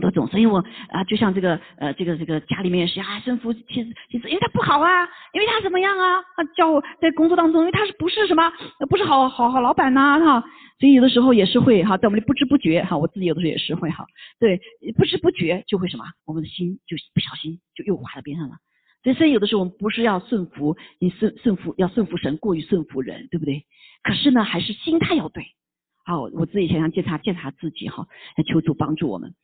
多种，所以我啊，就像这个呃，这个这个家里面也是啊，生父其实其实因为他不好啊，因为他怎么样啊，他叫我在工作当中，因为他是不是什么不是好好好老板呐哈，所以有的时候也是会哈，在我们的不知不觉哈，我自己有的时候也是会哈，对，不知不觉就会什么，我们的心就不小心就又滑到边上了。所以有的时候我们不是要顺服，你顺顺服要顺服神，过于顺服人，对不对？可是呢，还是心态要对。好，我自己想想检查检查自己哈，来求主帮助我们。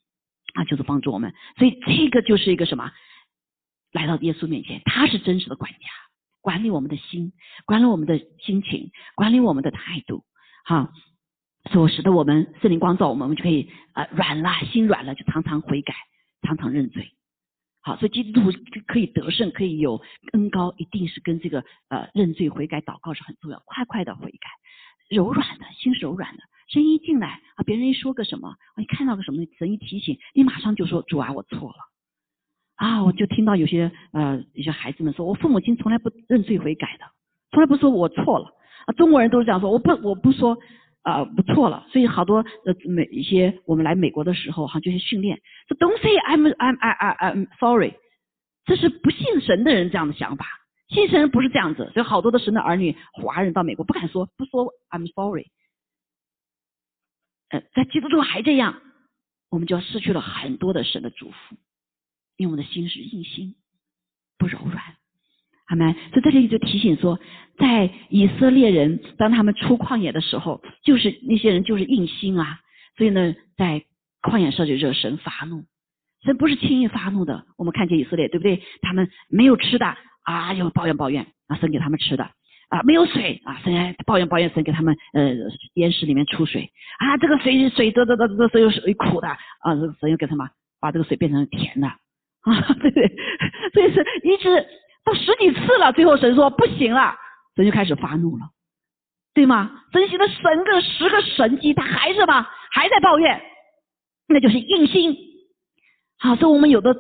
啊，就是帮助我们，所以这个就是一个什么？来到耶稣面前，他是真实的管家，管理我们的心，管理我们的心情，管理我们的态度，哈，所使得我们圣灵光照我们，我们就可以啊软了，心软了，就常常悔改，常常认罪。好，所以基督徒可以得胜，可以有恩高，一定是跟这个呃认罪悔改祷告是很重要，快快的悔改，柔软的心，柔软的。声音一进来啊，别人一说个什么，你看到个什么，神一提醒，你马上就说主啊，我错了啊！我就听到有些呃一些孩子们说，我父母亲从来不认罪悔改的，从来不说我错了啊。中国人都是这样说，我不我不说啊，不错了。所以好多呃美一些我们来美国的时候哈，就是训练，说 Don't say I'm I'm I I'm sorry，这是不信神的人这样的想法，信神不是这样子。所以好多的神的儿女，华人到美国不敢说，不说 I'm sorry。呃，在基督中还这样，我们就要失去了很多的神的祝福，因为我们的心是硬心，不柔软，好吗？所以这里就提醒说，在以色列人当他们出旷野的时候，就是那些人就是硬心啊，所以呢，在旷野上就惹神发怒，神不是轻易发怒的。我们看见以色列，对不对？他们没有吃的啊，又抱怨抱怨啊，神给他们吃的。啊，没有水啊！神抱怨抱怨，神给他们呃岩石里面出水啊，这个水水这这这这水有水苦的啊，神又给他们把这个水变成甜的啊，对 (laughs) 不对？所以是一直到十几次了，最后神说不行了，神就开始发怒了，对吗？神行了神个十个神迹，他还是吧，还在抱怨，那就是硬心。好，所以我们有的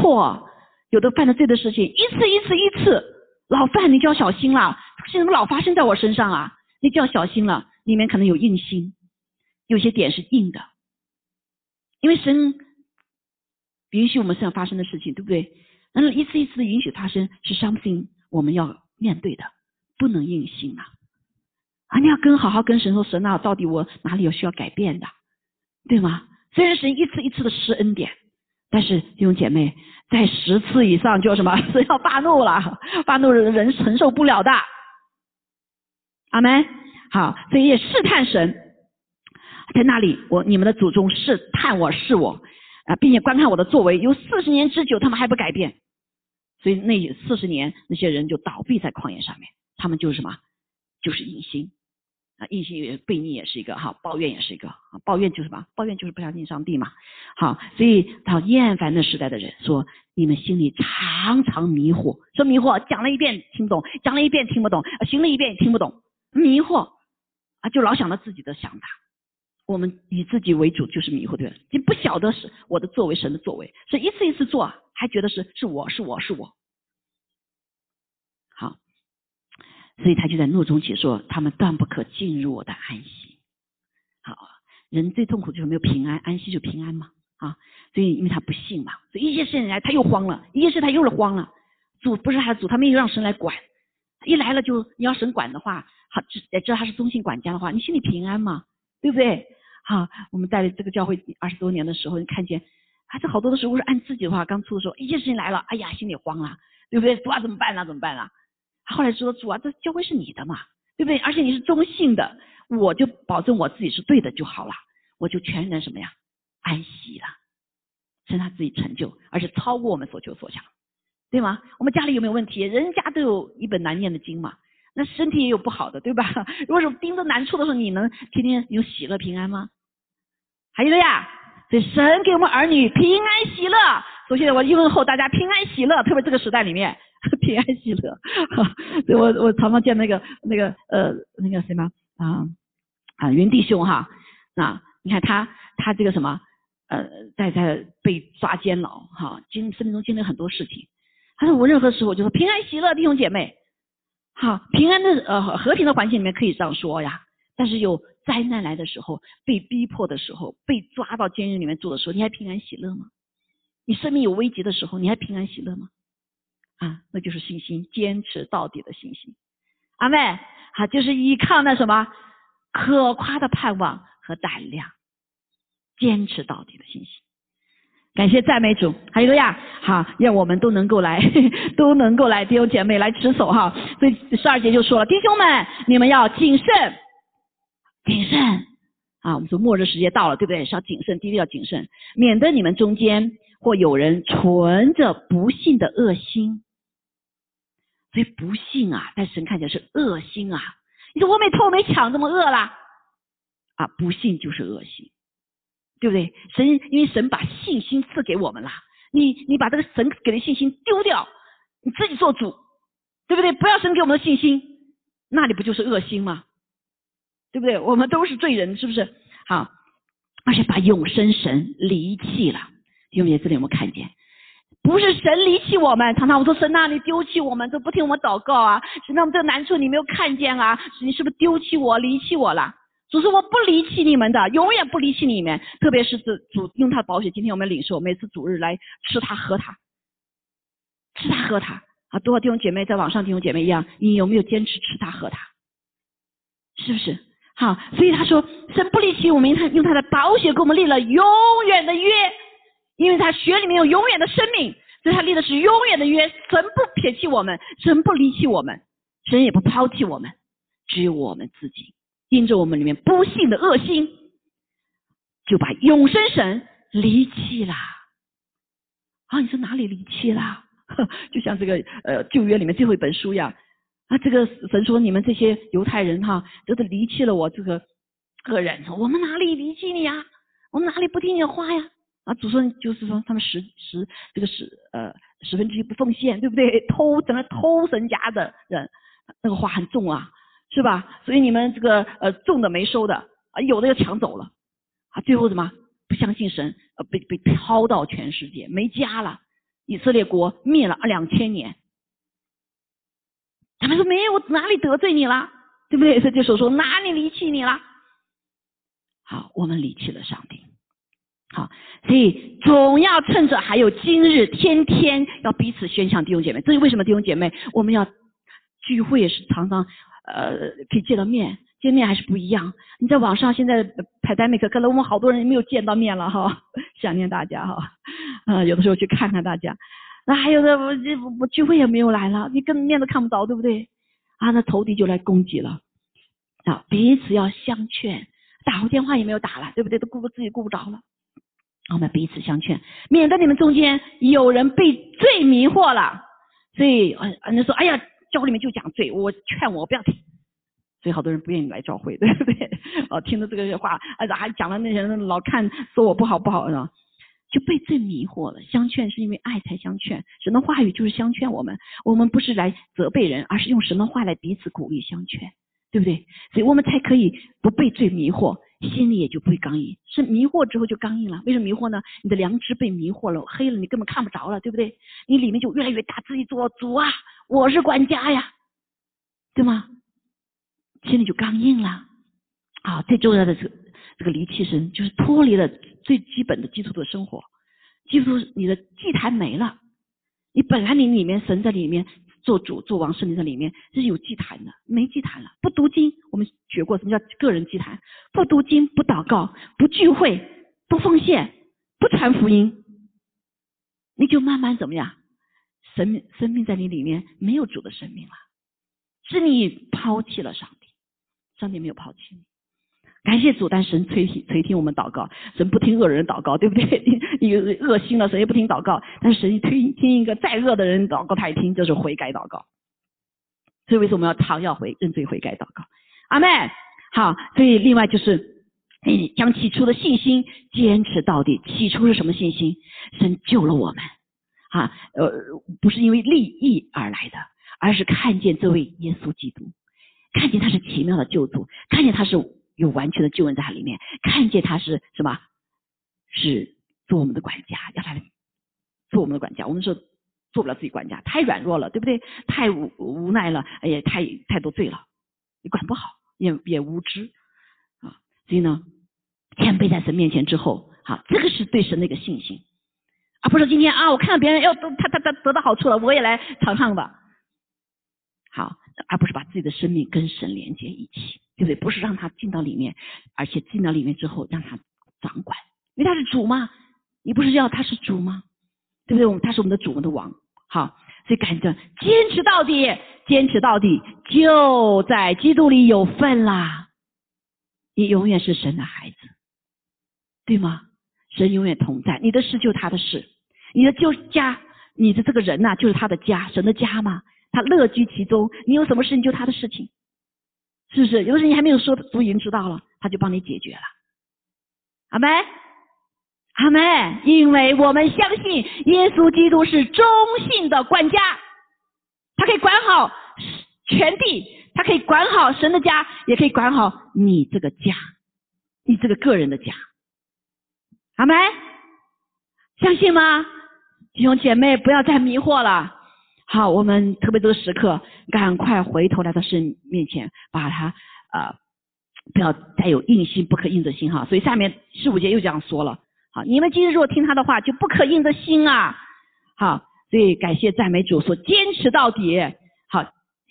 错，有的犯的罪的事情，一次一次一次。老范，你就要小心了，这怎么老发生在我身上啊？你就要小心了，里面可能有硬心，有些点是硬的，因为神允许我们身上发生的事情，对不对？那一次一次的允许发生是 something 我们要面对的，不能硬心啊！啊，你要跟好好跟神说，神啊，到底我哪里有需要改变的，对吗？虽然神一次一次的施恩典。但是弟兄姐妹，在十次以上就什么神 (laughs) 要发怒了，发怒人人承受不了的。阿门。好，所以也试探神，在那里我你们的祖宗试探我试我啊，并且观看我的作为，有四十年之久，他们还不改变。所以那四十年那些人就倒闭在旷野上面，他们就是什么，就是隐心。啊，硬心也悖逆也是一个哈，抱怨也是一个，抱怨就是什么？抱怨就是不相信上帝嘛。好，所以他厌烦那时代的人说，你们心里常常迷惑，说迷惑，讲了一遍听不懂，讲了一遍听不懂，行了一遍也听不懂，迷惑啊，就老想到自己的想法。我们以自己为主就是迷惑，对吧？你不晓得是我的作为，神的作为，是一次一次做，还觉得是是我是我是我。好所以他就在怒中解说，他们断不可进入我的安息。好，人最痛苦就是没有平安，安息就平安嘛啊。所以因为他不信嘛，所以一些事情来他又慌了，一些事他又是慌了。主不是他的主，他没有让神来管。一来了就你要神管的话，好知也知道他是中性管家的话，你心里平安嘛，对不对？好，我们在这个教会二十多年的时候，你看见啊，这好多的时候是按自己的话，刚出的时候，一件事情来了，哎呀，心里慌了，对不对？主啊，怎么办呢？怎么办呢？后来说主啊，这教会是你的嘛，对不对？而且你是中性的，我就保证我自己是对的就好了，我就全然什么呀，安息了，是他自己成就，而且超过我们所求所想。对吗？我们家里有没有问题？人家都有一本难念的经嘛，那身体也有不好的，对吧？(laughs) 如果是盯着难处的时候，你能天天有喜乐平安吗？还有的呀，所以神给我们儿女平安喜乐。首先我一问候大家平安喜乐，特别这个时代里面 (laughs) 平安喜乐。(laughs) 所以我我常常见那个那个呃那个什么啊啊云弟兄哈啊，你看他他这个什么呃在在被抓监牢哈，经生命中经历很多事情。他说：“我任何时候就说平安喜乐，弟兄姐妹，好平安的呃和平的环境里面可以这样说呀。但是有灾难来的时候，被逼迫的时候，被抓到监狱里面住的时候，你还平安喜乐吗？你生命有危急的时候，你还平安喜乐吗？啊，那就是信心，坚持到底的信心。阿妹，好，就是依靠那什么可夸的盼望和胆量，坚持到底的信心。”感谢赞美主，还有个呀，好，愿我们都能够来，(laughs) 都能够来弟兄姐妹来持守哈。所以十二节就说了，弟兄们，你们要谨慎，谨慎啊。我们说末日时间到了，对不对？是要谨慎，第一个要谨慎，免得你们中间或有人存着不幸的恶心。所以不幸啊，在神看起来是恶心啊。你说我没偷没抢，怎么恶了？啊，不幸就是恶心。对不对？神因为神把信心赐给我们了，你你把这个神给的信心丢掉，你自己做主，对不对？不要神给我们的信心，那你不就是恶心吗？对不对？我们都是罪人，是不是？好，而且把永生神离弃了，因为这里我们看见，不是神离弃我们，常常我说神啊，你丢弃我们，都不听我们祷告啊，神那我们这难处你没有看见啊？你是不是丢弃我，离弃我了？主说我不离弃你们的，永远不离弃你们。特别是主主用他的宝血，今天我们领受，每次主日来吃它喝它，吃它喝它啊！多少弟兄姐妹在网上弟兄姐妹一样，你有没有坚持吃它喝它？是不是？好，所以他说神不离弃我们，他用他的宝血给我们立了永远的约，因为他血里面有永远的生命，所以他立的是永远的约。神不撇弃我们，神不离弃我们，神也不抛弃我们，只有我们自己。因着我们里面不幸的恶心，就把永生神离弃了。啊，你说哪里离弃了？(laughs) 就像这个呃旧约里面最后一本书一样，啊，这个神说你们这些犹太人哈，都是离弃了我这个个人。我们哪里离弃你呀？我们哪里不听你的话呀？啊，主说就是说他们十十这个十呃十分之一不奉献，对不对？(laughs) 偷整个偷神家的人，那个话很重啊。是吧？所以你们这个呃种的没收的啊，有的又抢走了啊，最后什么不相信神，呃被被抛到全世界没家了，以色列国灭了两千年。他们说没有，我哪里得罪你了？对不对？这就说说哪里离弃你了？好，我们离弃了上帝。好，所以总要趁着还有今日，天天要彼此宣向弟兄姐妹。这是为什么弟兄姐妹我们要聚会是常常。呃，可以见到面，见面还是不一样。你在网上现在拍单没可，可能我们好多人没有见到面了哈，(laughs) 想念大家哈。呃，有的时候去看看大家，那还有的我这我聚会也没有来了，你根本面都看不着，对不对？啊，那仇敌就来攻击了啊，彼此要相劝，打过电话也没有打了，对不对？都顾不自己顾不着了，我们彼此相劝，免得你们中间有人被罪迷惑了。所以呃，人说，哎呀。教会里面就讲罪，我劝我不要听，所以好多人不愿意来教会，(laughs) 对不对？哦，听了这个话，哎，还讲了那些人老看说我不好不好，是吧？就被罪迷惑了。相劝是因为爱才相劝，神的话语就是相劝我们，我们不是来责备人，而是用神的话来彼此鼓励相劝，对不对？所以我们才可以不被罪迷惑，心里也就不会刚硬。是迷惑之后就刚硬了，为什么迷惑呢？你的良知被迷惑了，黑了，你根本看不着了，对不对？你里面就越来越大，自己做主啊。我是管家呀，对吗？心里就刚硬了啊！最重要的是，这个离弃神，就是脱离了最基本的基础的生活。基督你的祭坛没了，你本来你里面神在里面做主做王，圣灵在里面这是有祭坛的，没祭坛了。不读经，我们学过什么叫个人祭坛？不读经，不祷告，不聚会，不奉献，不传福音，你就慢慢怎么样？生命生命在你里面没有主的生命了，是你抛弃了上帝，上帝没有抛弃你。感谢主，但神垂听垂听我们祷告，神不听恶人祷告，对不对？(laughs) 你恶心了，神也不听祷告，但是神听听一个再恶的人祷告，他也听，就是悔改祷告。所以为什么要常要悔认罪悔改祷告？阿妹，好，所以另外就是将起初的信心坚持到底。起初是什么信心？神救了我们，啊，呃，不是因为利益而来的，而是看见这位耶稣基督，看见他是奇妙的救主，看见他是。有完全的救恩在他里面，看见他是什么？是做我们的管家，要他做我们的管家。我们说做不了自己管家，太软弱了，对不对？太无无奈了，哎呀，太太多罪了，你管不好，也也无知啊。所以呢，谦卑在神面前之后，好，这个是对神的一个信心，而不是今天啊，我看到别人要都他他他得到好处了，我也来尝尝吧。好，而不是把自己的生命跟神连接一起。对不对？不是让他进到里面，而且进到里面之后让他掌管，因为他是主嘛。你不是要他是主吗？对不对？我们他是我们的主，我们的王。好，所以赶着坚持到底，坚持到底，就在基督里有份啦。你永远是神的孩子，对吗？神永远同在，你的事就他的事，你的就家，你的这个人呐，就是他的家，神的家嘛。他乐居其中，你有什么事情就他的事情。是不是有的事情还没有说，主已经知道了，他就帮你解决了。阿门，阿门。因为我们相信耶稣基督是中性的管家，他可以管好全地，他可以管好神的家，也可以管好你这个家，你这个个人的家。阿门，相信吗？弟兄姐妹，不要再迷惑了。好，我们特别这个时刻，赶快回头来到神面前，把它啊，不要再有硬心，不可硬的心哈。所以下面十五节又这样说了，好，你们今日若听他的话，就不可硬的心啊。好，所以感谢赞美主，所坚持到底，好，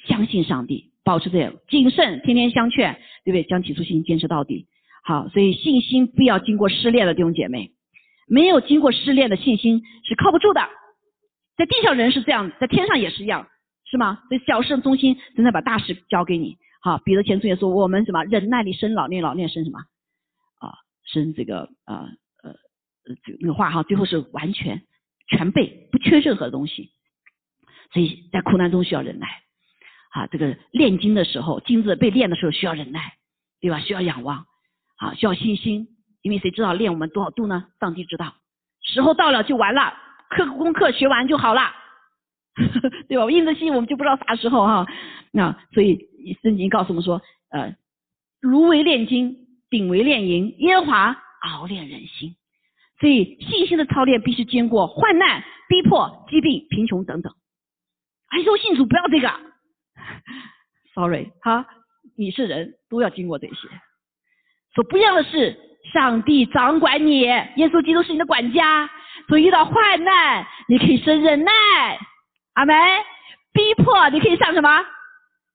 相信上帝，保持这样谨慎，天天相劝，对不对？将起初信心坚持到底。好，所以信心不要经过试炼的弟兄姐妹，没有经过试炼的信心是靠不住的。在地上人是这样，在天上也是一样，是吗？所以小事中心真的把大事交给你。好，彼得前书也说，我们什么忍耐力生老练，老练生什么啊？生这个啊呃呃这个话哈，最后是完全全备，不缺任何东西。所以在苦难中需要忍耐。啊，这个炼金的时候，金子被炼的时候需要忍耐，对吧？需要仰望，啊，需要信心，因为谁知道炼我们多少度呢？上帝知道，时候到了就完了。课功课学完就好了，(laughs) 对吧？印的信我们就不知道啥时候哈。那所以圣经告诉我们说，呃，如为炼金，鼎为炼银，耶和华熬炼人心。所以信心的操练必须经过患难、逼迫、疾病、贫穷等等。哎，说信主不要这个，(laughs) sorry 哈，你是人都要经过这些。所不一样的是，上帝掌管你，耶稣基督是你的管家。所以遇到患难，你可以生忍耐，阿门。逼迫你可以上什么？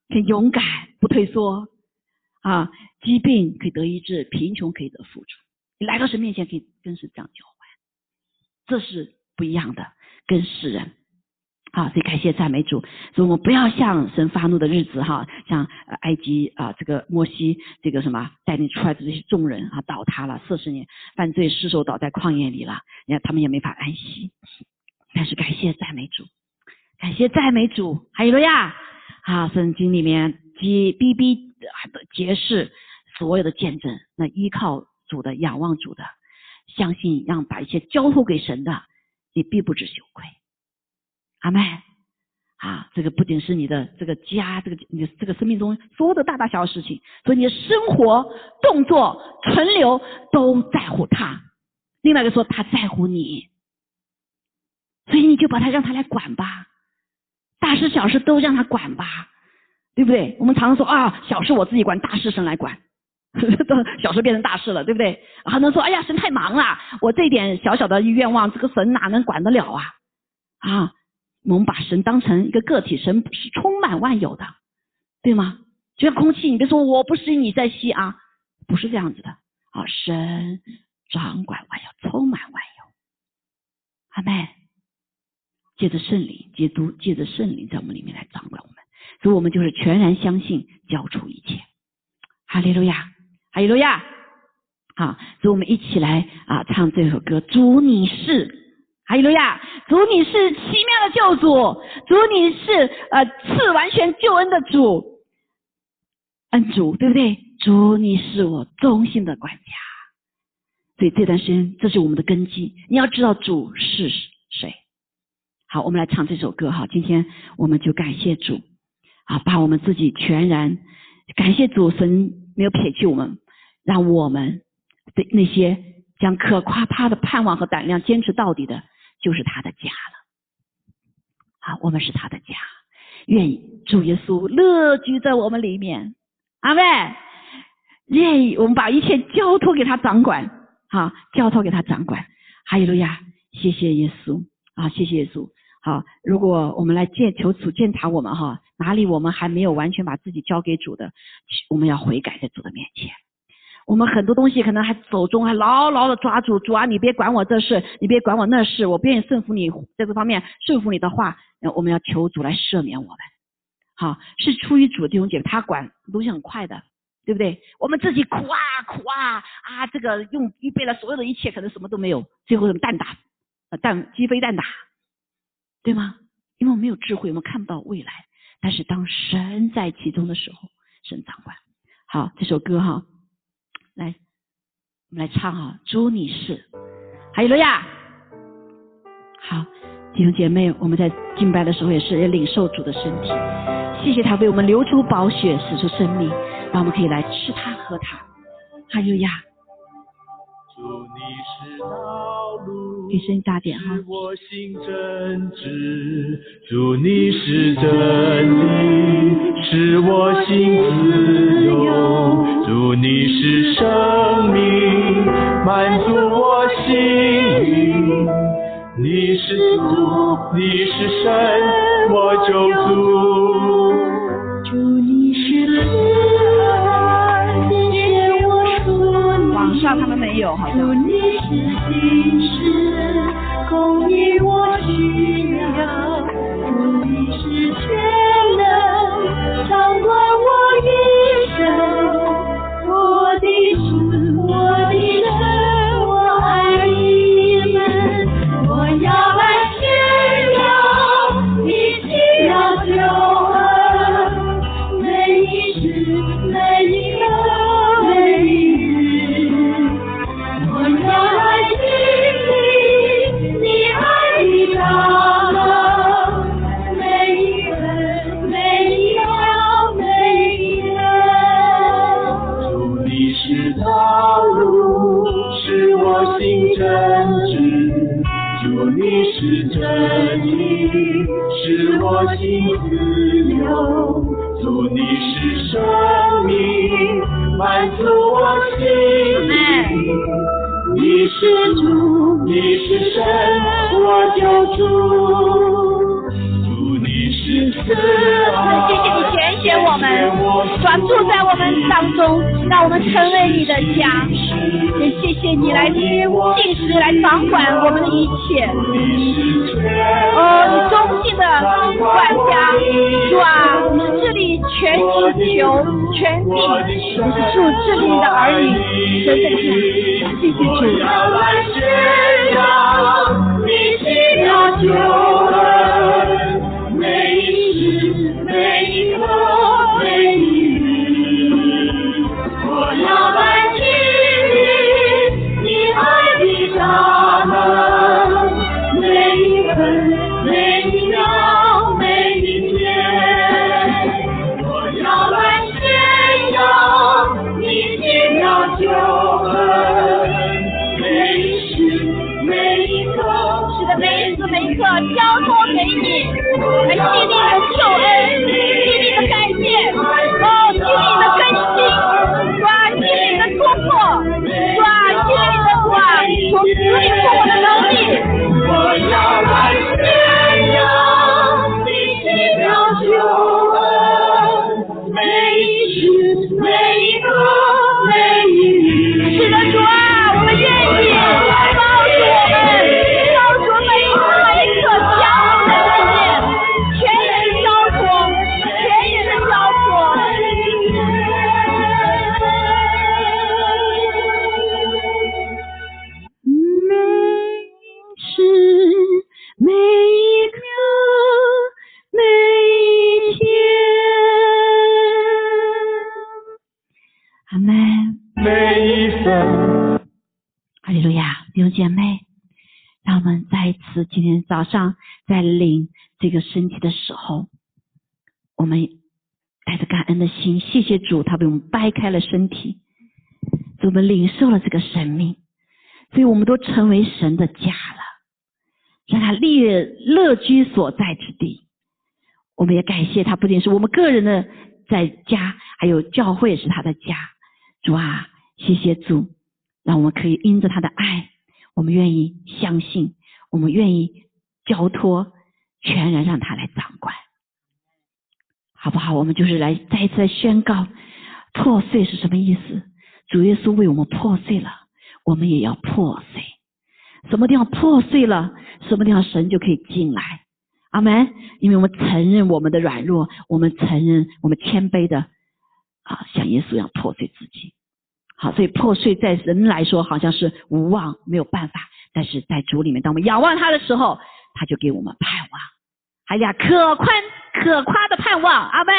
可以勇敢，不退缩啊。疾病可以得医治，贫穷可以得富足。你来到神面前，可以跟神这样交换，这是不一样的，跟世人。好，所以感谢赞美主，所以我们不要像神发怒的日子哈，像埃及啊，这个摩西这个什么带领出来的这些众人啊，倒塌了四十年，犯罪失手倒在旷野里了，你看他们也没法安息。但是感谢赞美主，感谢赞美主，还有了呀，啊，圣经里面揭逼逼的揭示所有的见证，那依靠主的、仰望主的、相信让把一切交付给神的，你必不知羞愧。阿妹，啊，这个不仅是你的这个家，这个你这个生命中所有的大大小小事情，所以你的生活、动作、存留都在乎他。另外一个说他在乎你，所以你就把他让他来管吧，大事小事都让他管吧，对不对？我们常说啊，小事我自己管，大事神来管。(laughs) 都小事变成大事了，对不对？还能说，哎呀，神太忙了，我这点小小的愿望，这个神哪能管得了啊？啊，我们把神当成一个个体，神是充满万有的，对吗？就像空气，你别说我不吸，你在吸啊，不是这样子的啊，神掌管万有，充满万有，阿妹，借着圣灵，基督，借着圣灵在我们里面来掌管我们，所以我们就是全然相信，交出一切。哈利路亚，哈利路亚，好，所以我们一起来啊唱这首歌。主你是，哈利路亚，主你是奇妙的救主，主你是呃赐完全救恩的主，恩主对不对？主你是我忠心的管家，所以这段时间这是我们的根基。你要知道主是谁。好，我们来唱这首歌哈。今天我们就感谢主啊，把我们自己全然感谢主神。没有撇弃我们，让我们的那些将可夸他的盼望和胆量坚持到底的，就是他的家了。好，我们是他的家，愿意主耶稣乐居在我们里面。阿妹，愿意我们把一切交托给他掌管，好，交托给他掌管。哈利路亚，谢谢耶稣啊，谢谢耶稣。好，如果我们来见求主监察我们哈，哪里我们还没有完全把自己交给主的，我们要悔改在主的面前。我们很多东西可能还手中还牢牢的抓住主啊，你别管我这事，你别管我那事，我不愿意顺服你在这方面顺服你的话，我们要求主来赦免我们。好，是出于主的弟兄姐妹，他管东西很快的，对不对？我们自己苦啊苦啊啊，这个用预备了所有的一切，可能什么都没有，最后蛋打蛋鸡飞蛋打。对吗？因为我们没有智慧，我们看不到未来。但是当神在其中的时候，神掌管。好，这首歌哈，来，我们来唱哈。主你是，还有罗亚。好，弟兄姐妹，我们在敬拜的时候也是要领受主的身体。谢谢他为我们流出宝血，使出生命，让我们可以来吃他喝它。还有呀。祝你是道路，给声音大点哈。我心真挚，祝你是真理，使我心自由。祝你是生命，满足我心灵。你是主，你是神，我救主。祝你是爱。网上他们没有，好像。祝你是掌管我们的一切。哦，你忠心的管家，主啊，你治理全地球、全地，你是主治理的儿女，真的是谢谢主。使的没时没刻交托给你还心里很受恩。早上在领这个身体的时候，我们带着感恩的心，谢谢主，他为我们掰开了身体，我们领受了这个生命，所以我们都成为神的家了，让他立乐居所在之地。我们也感谢他，不仅是我们个人的在家，还有教会是他的家。主啊，谢谢主，让我们可以因着他的爱，我们愿意相信，我们愿意交托，全然让他来掌管，好不好？我们就是来再一次来宣告，破碎是什么意思？主耶稣为我们破碎了，我们也要破碎。什么地方破碎了，什么地方神就可以进来。阿门。因为我们承认我们的软弱，我们承认我们谦卑的啊，像耶稣一样破碎自己。好，所以破碎在人来说好像是无望，没有办法，但是在主里面，当我们仰望他的时候，他就给我们盼望。哎呀，可宽可夸的盼望，阿妹，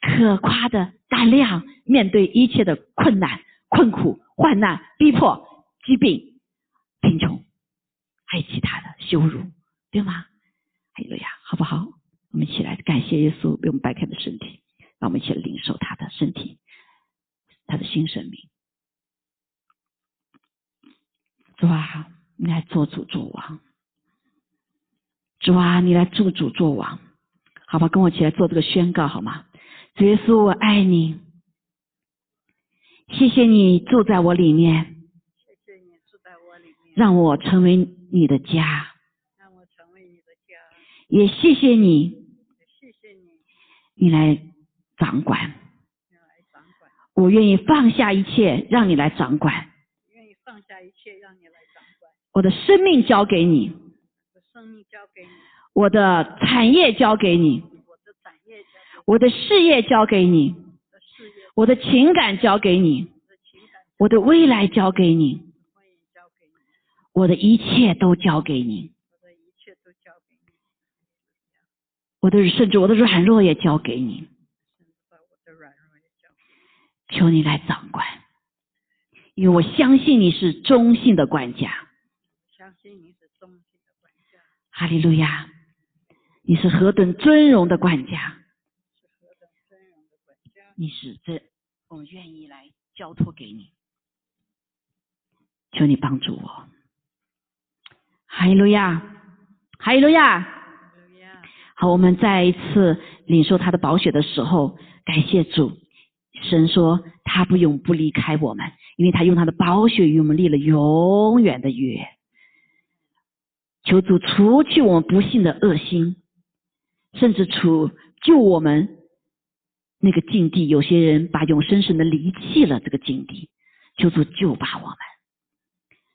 可夸的胆量，面对一切的困难、困苦、患难、逼迫、疾病、贫穷，还有其他的羞辱，对吗？哈利路亚，好不好？我们一起来感谢耶稣为我们掰开的身体，让我们一起来领受他的身体，他的新生命。主啊，你来做主做王。主啊，你来做主做王，好吧？跟我一起来做这个宣告好吗？主耶稣，我爱你，谢谢你住在我里面，谢谢你住在我里面，让我成为你的家，让我成为你的家。也谢谢你，谢谢你，你来掌管。你来掌管，我愿意放下一切，让你来掌管。愿意放下一切让你来掌管。我的生命交给你，我生命交给你，我的产业交给你，我的产业交给我的事业交给你，我的情感交给你，我的未来交给你，我的一切都交给你，我的一切都交给你，我的甚至我的软弱也交给你。求你来掌管，因为我相信你是忠信的管家。相信你是哈利路亚！你是何等尊荣的管家。你是这，我们愿意来交托给你，求你帮助我。哈利路亚。哈利路亚，好，我们再一次领受他的宝血的时候，感谢主。神说他不永不离开我们，因为他用他的宝血与我们立了永远的约。求主除去我们不幸的恶心，甚至除救我们那个境地。有些人把永生神的离弃了这个境地，求主救拔我们。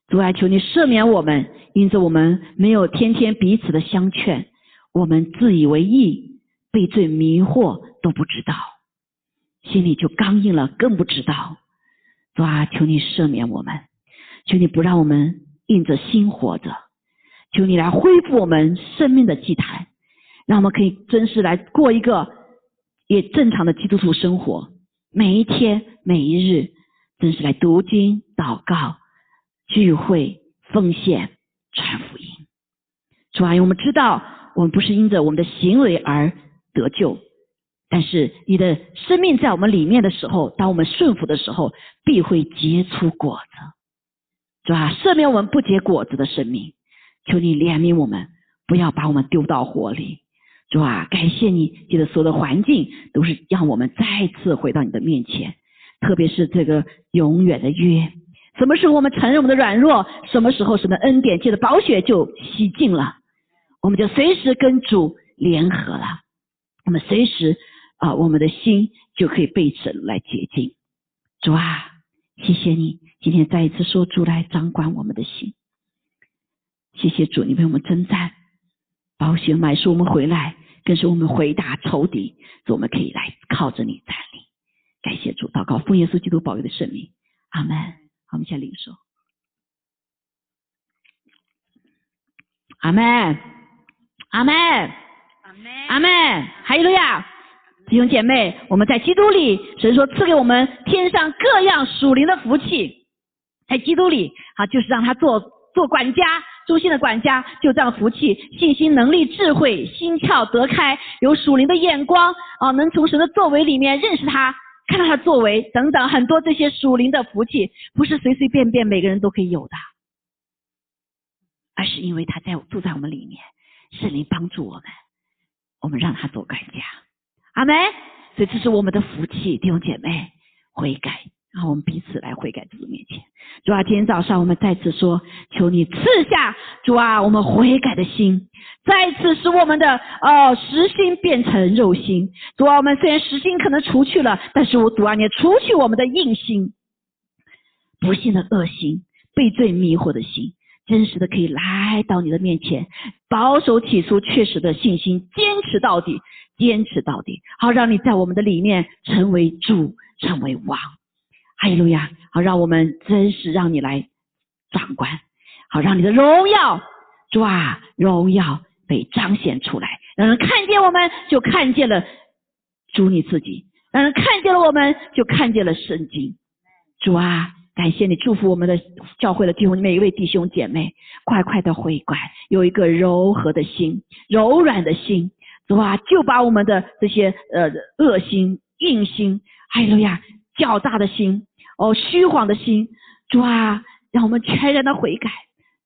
主啊，求你赦免我们，因着我们没有天天彼此的相劝，我们自以为意，被罪迷惑都不知道，心里就刚硬了，更不知道。主啊，求你赦免我们，求你不让我们硬着心活着，求你来恢复我们生命的祭坛，让我们可以真实来过一个也正常的基督徒生活，每一天每一日，真是来读经、祷告、聚会、奉献、传福音。主啊，我们知道我们不是因着我们的行为而得救，但是你的生命在我们里面的时候，当我们顺服的时候，必会结出果子。主啊，赦免我们不结果子的生命，求你怜悯我们，不要把我们丢到火里。主啊，感谢你，记得所有的环境都是让我们再次回到你的面前，特别是这个永远的约。什么时候我们承认我们的软弱，什么时候神的恩典借着宝血就洗净了，我们就随时跟主联合了。我们随时啊，我们的心就可以被神来洁净。主啊，谢谢你今天再一次说主来掌管我们的心。谢谢主，你为我们征战，保险买书，我们回来，更是我们回答仇敌，我们可以来靠着你站立。感谢主，祷告奉耶稣基督保佑的圣名，阿门。好，我们先领受，阿门，阿门，阿门，阿门。还有路亚，弟兄姐妹，我们在基督里，神说赐给我们天上各样属灵的福气，在基督里，啊，就是让他做做管家。忠心的管家就这样福气、信心、能力、智慧、心窍得开，有属灵的眼光啊，能从神的作为里面认识他，看到他作为等等很多这些属灵的福气，不是随随便便每个人都可以有的，而是因为他在住在我们里面，圣灵帮助我们，我们让他做管家，阿门。所以这是我们的福气，弟兄姐妹悔改。然后我们彼此来悔改主面前，主啊，今天早上我们再次说，求你赐下主啊，我们悔改的心，再次使我们的呃实心变成肉心。主啊，我们虽然实心可能除去了，但是我主啊，你除去我们的硬心，不幸的恶心，被罪迷惑的心，真实的可以来到你的面前，保守起初确实的信心，坚持到底，坚持到底，好让你在我们的里面成为主，成为王。哈利路亚！好，让我们真实让你来掌管，好让你的荣耀，主啊，荣耀被彰显出来，让人看见我们就看见了主你自己，让人看见了我们就看见了圣经。主啊，感谢你祝福我们的教会的弟兄每一位弟兄姐妹，快快的悔改，有一个柔和的心、柔软的心。主啊，就把我们的这些呃恶心、硬心，哈利路亚，较大的心。哦，虚晃的心，主啊，让我们全然的悔改，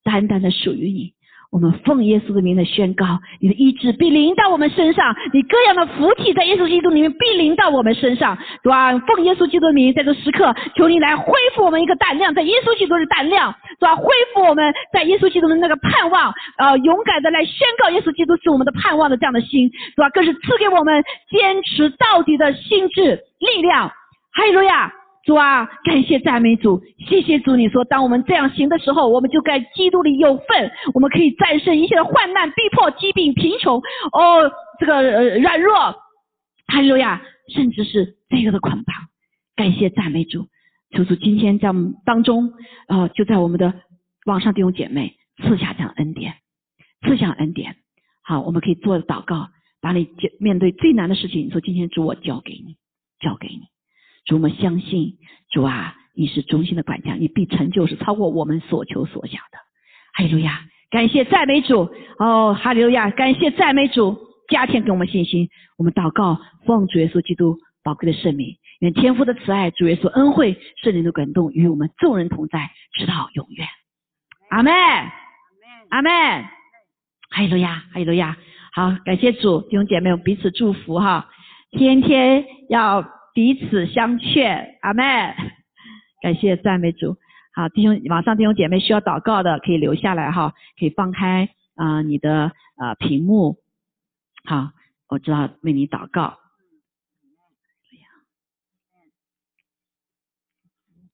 单单的属于你。我们奉耶稣的名的宣告，你的医治必临到我们身上，你各样的福气在耶稣基督里面必临到我们身上，主啊，奉耶稣基督的名，在这时刻，求你来恢复我们一个胆量，在耶稣基督的胆量，主啊，恢复我们在耶稣基督的那个盼望，呃，勇敢的来宣告耶稣基督是我们的盼望的这样的心，主啊，更是赐给我们坚持到底的心智力量。哈利路亚。主啊，感谢赞美主，谢谢主。你说，当我们这样行的时候，我们就该基督里有份，我们可以战胜一切的患难、逼迫、疾病、贫穷，哦，这个呃软弱，哈利路亚，甚至是这个的捆绑。感谢赞美主，求主今天在我们当中，呃，就在我们的网上弟兄姐妹赐下这样恩典，赐下恩典。好，我们可以做祷告，把你面对最难的事情，你说今天主我交给你，交给你。主，我们相信主啊，你是中心的管家，你必成就是超过我们所求所想的。哈利路亚，感谢赞美主哦，哈利路亚，感谢赞美主，加添给我们信心。我们祷告，奉主耶稣基督宝贵的圣名，愿天父的慈爱、主耶稣恩惠、圣灵的感动与我们众人同在，直到永远。阿门，阿门，哈利路亚，哈利路亚。好，感谢主，弟兄姐妹，我们彼此祝福哈，天天要。彼此相劝，阿妹，感谢赞美主。好，弟兄，网上弟兄姐妹需要祷告的可以留下来哈，可以放开啊你的啊屏幕。好，我知道为你祷告。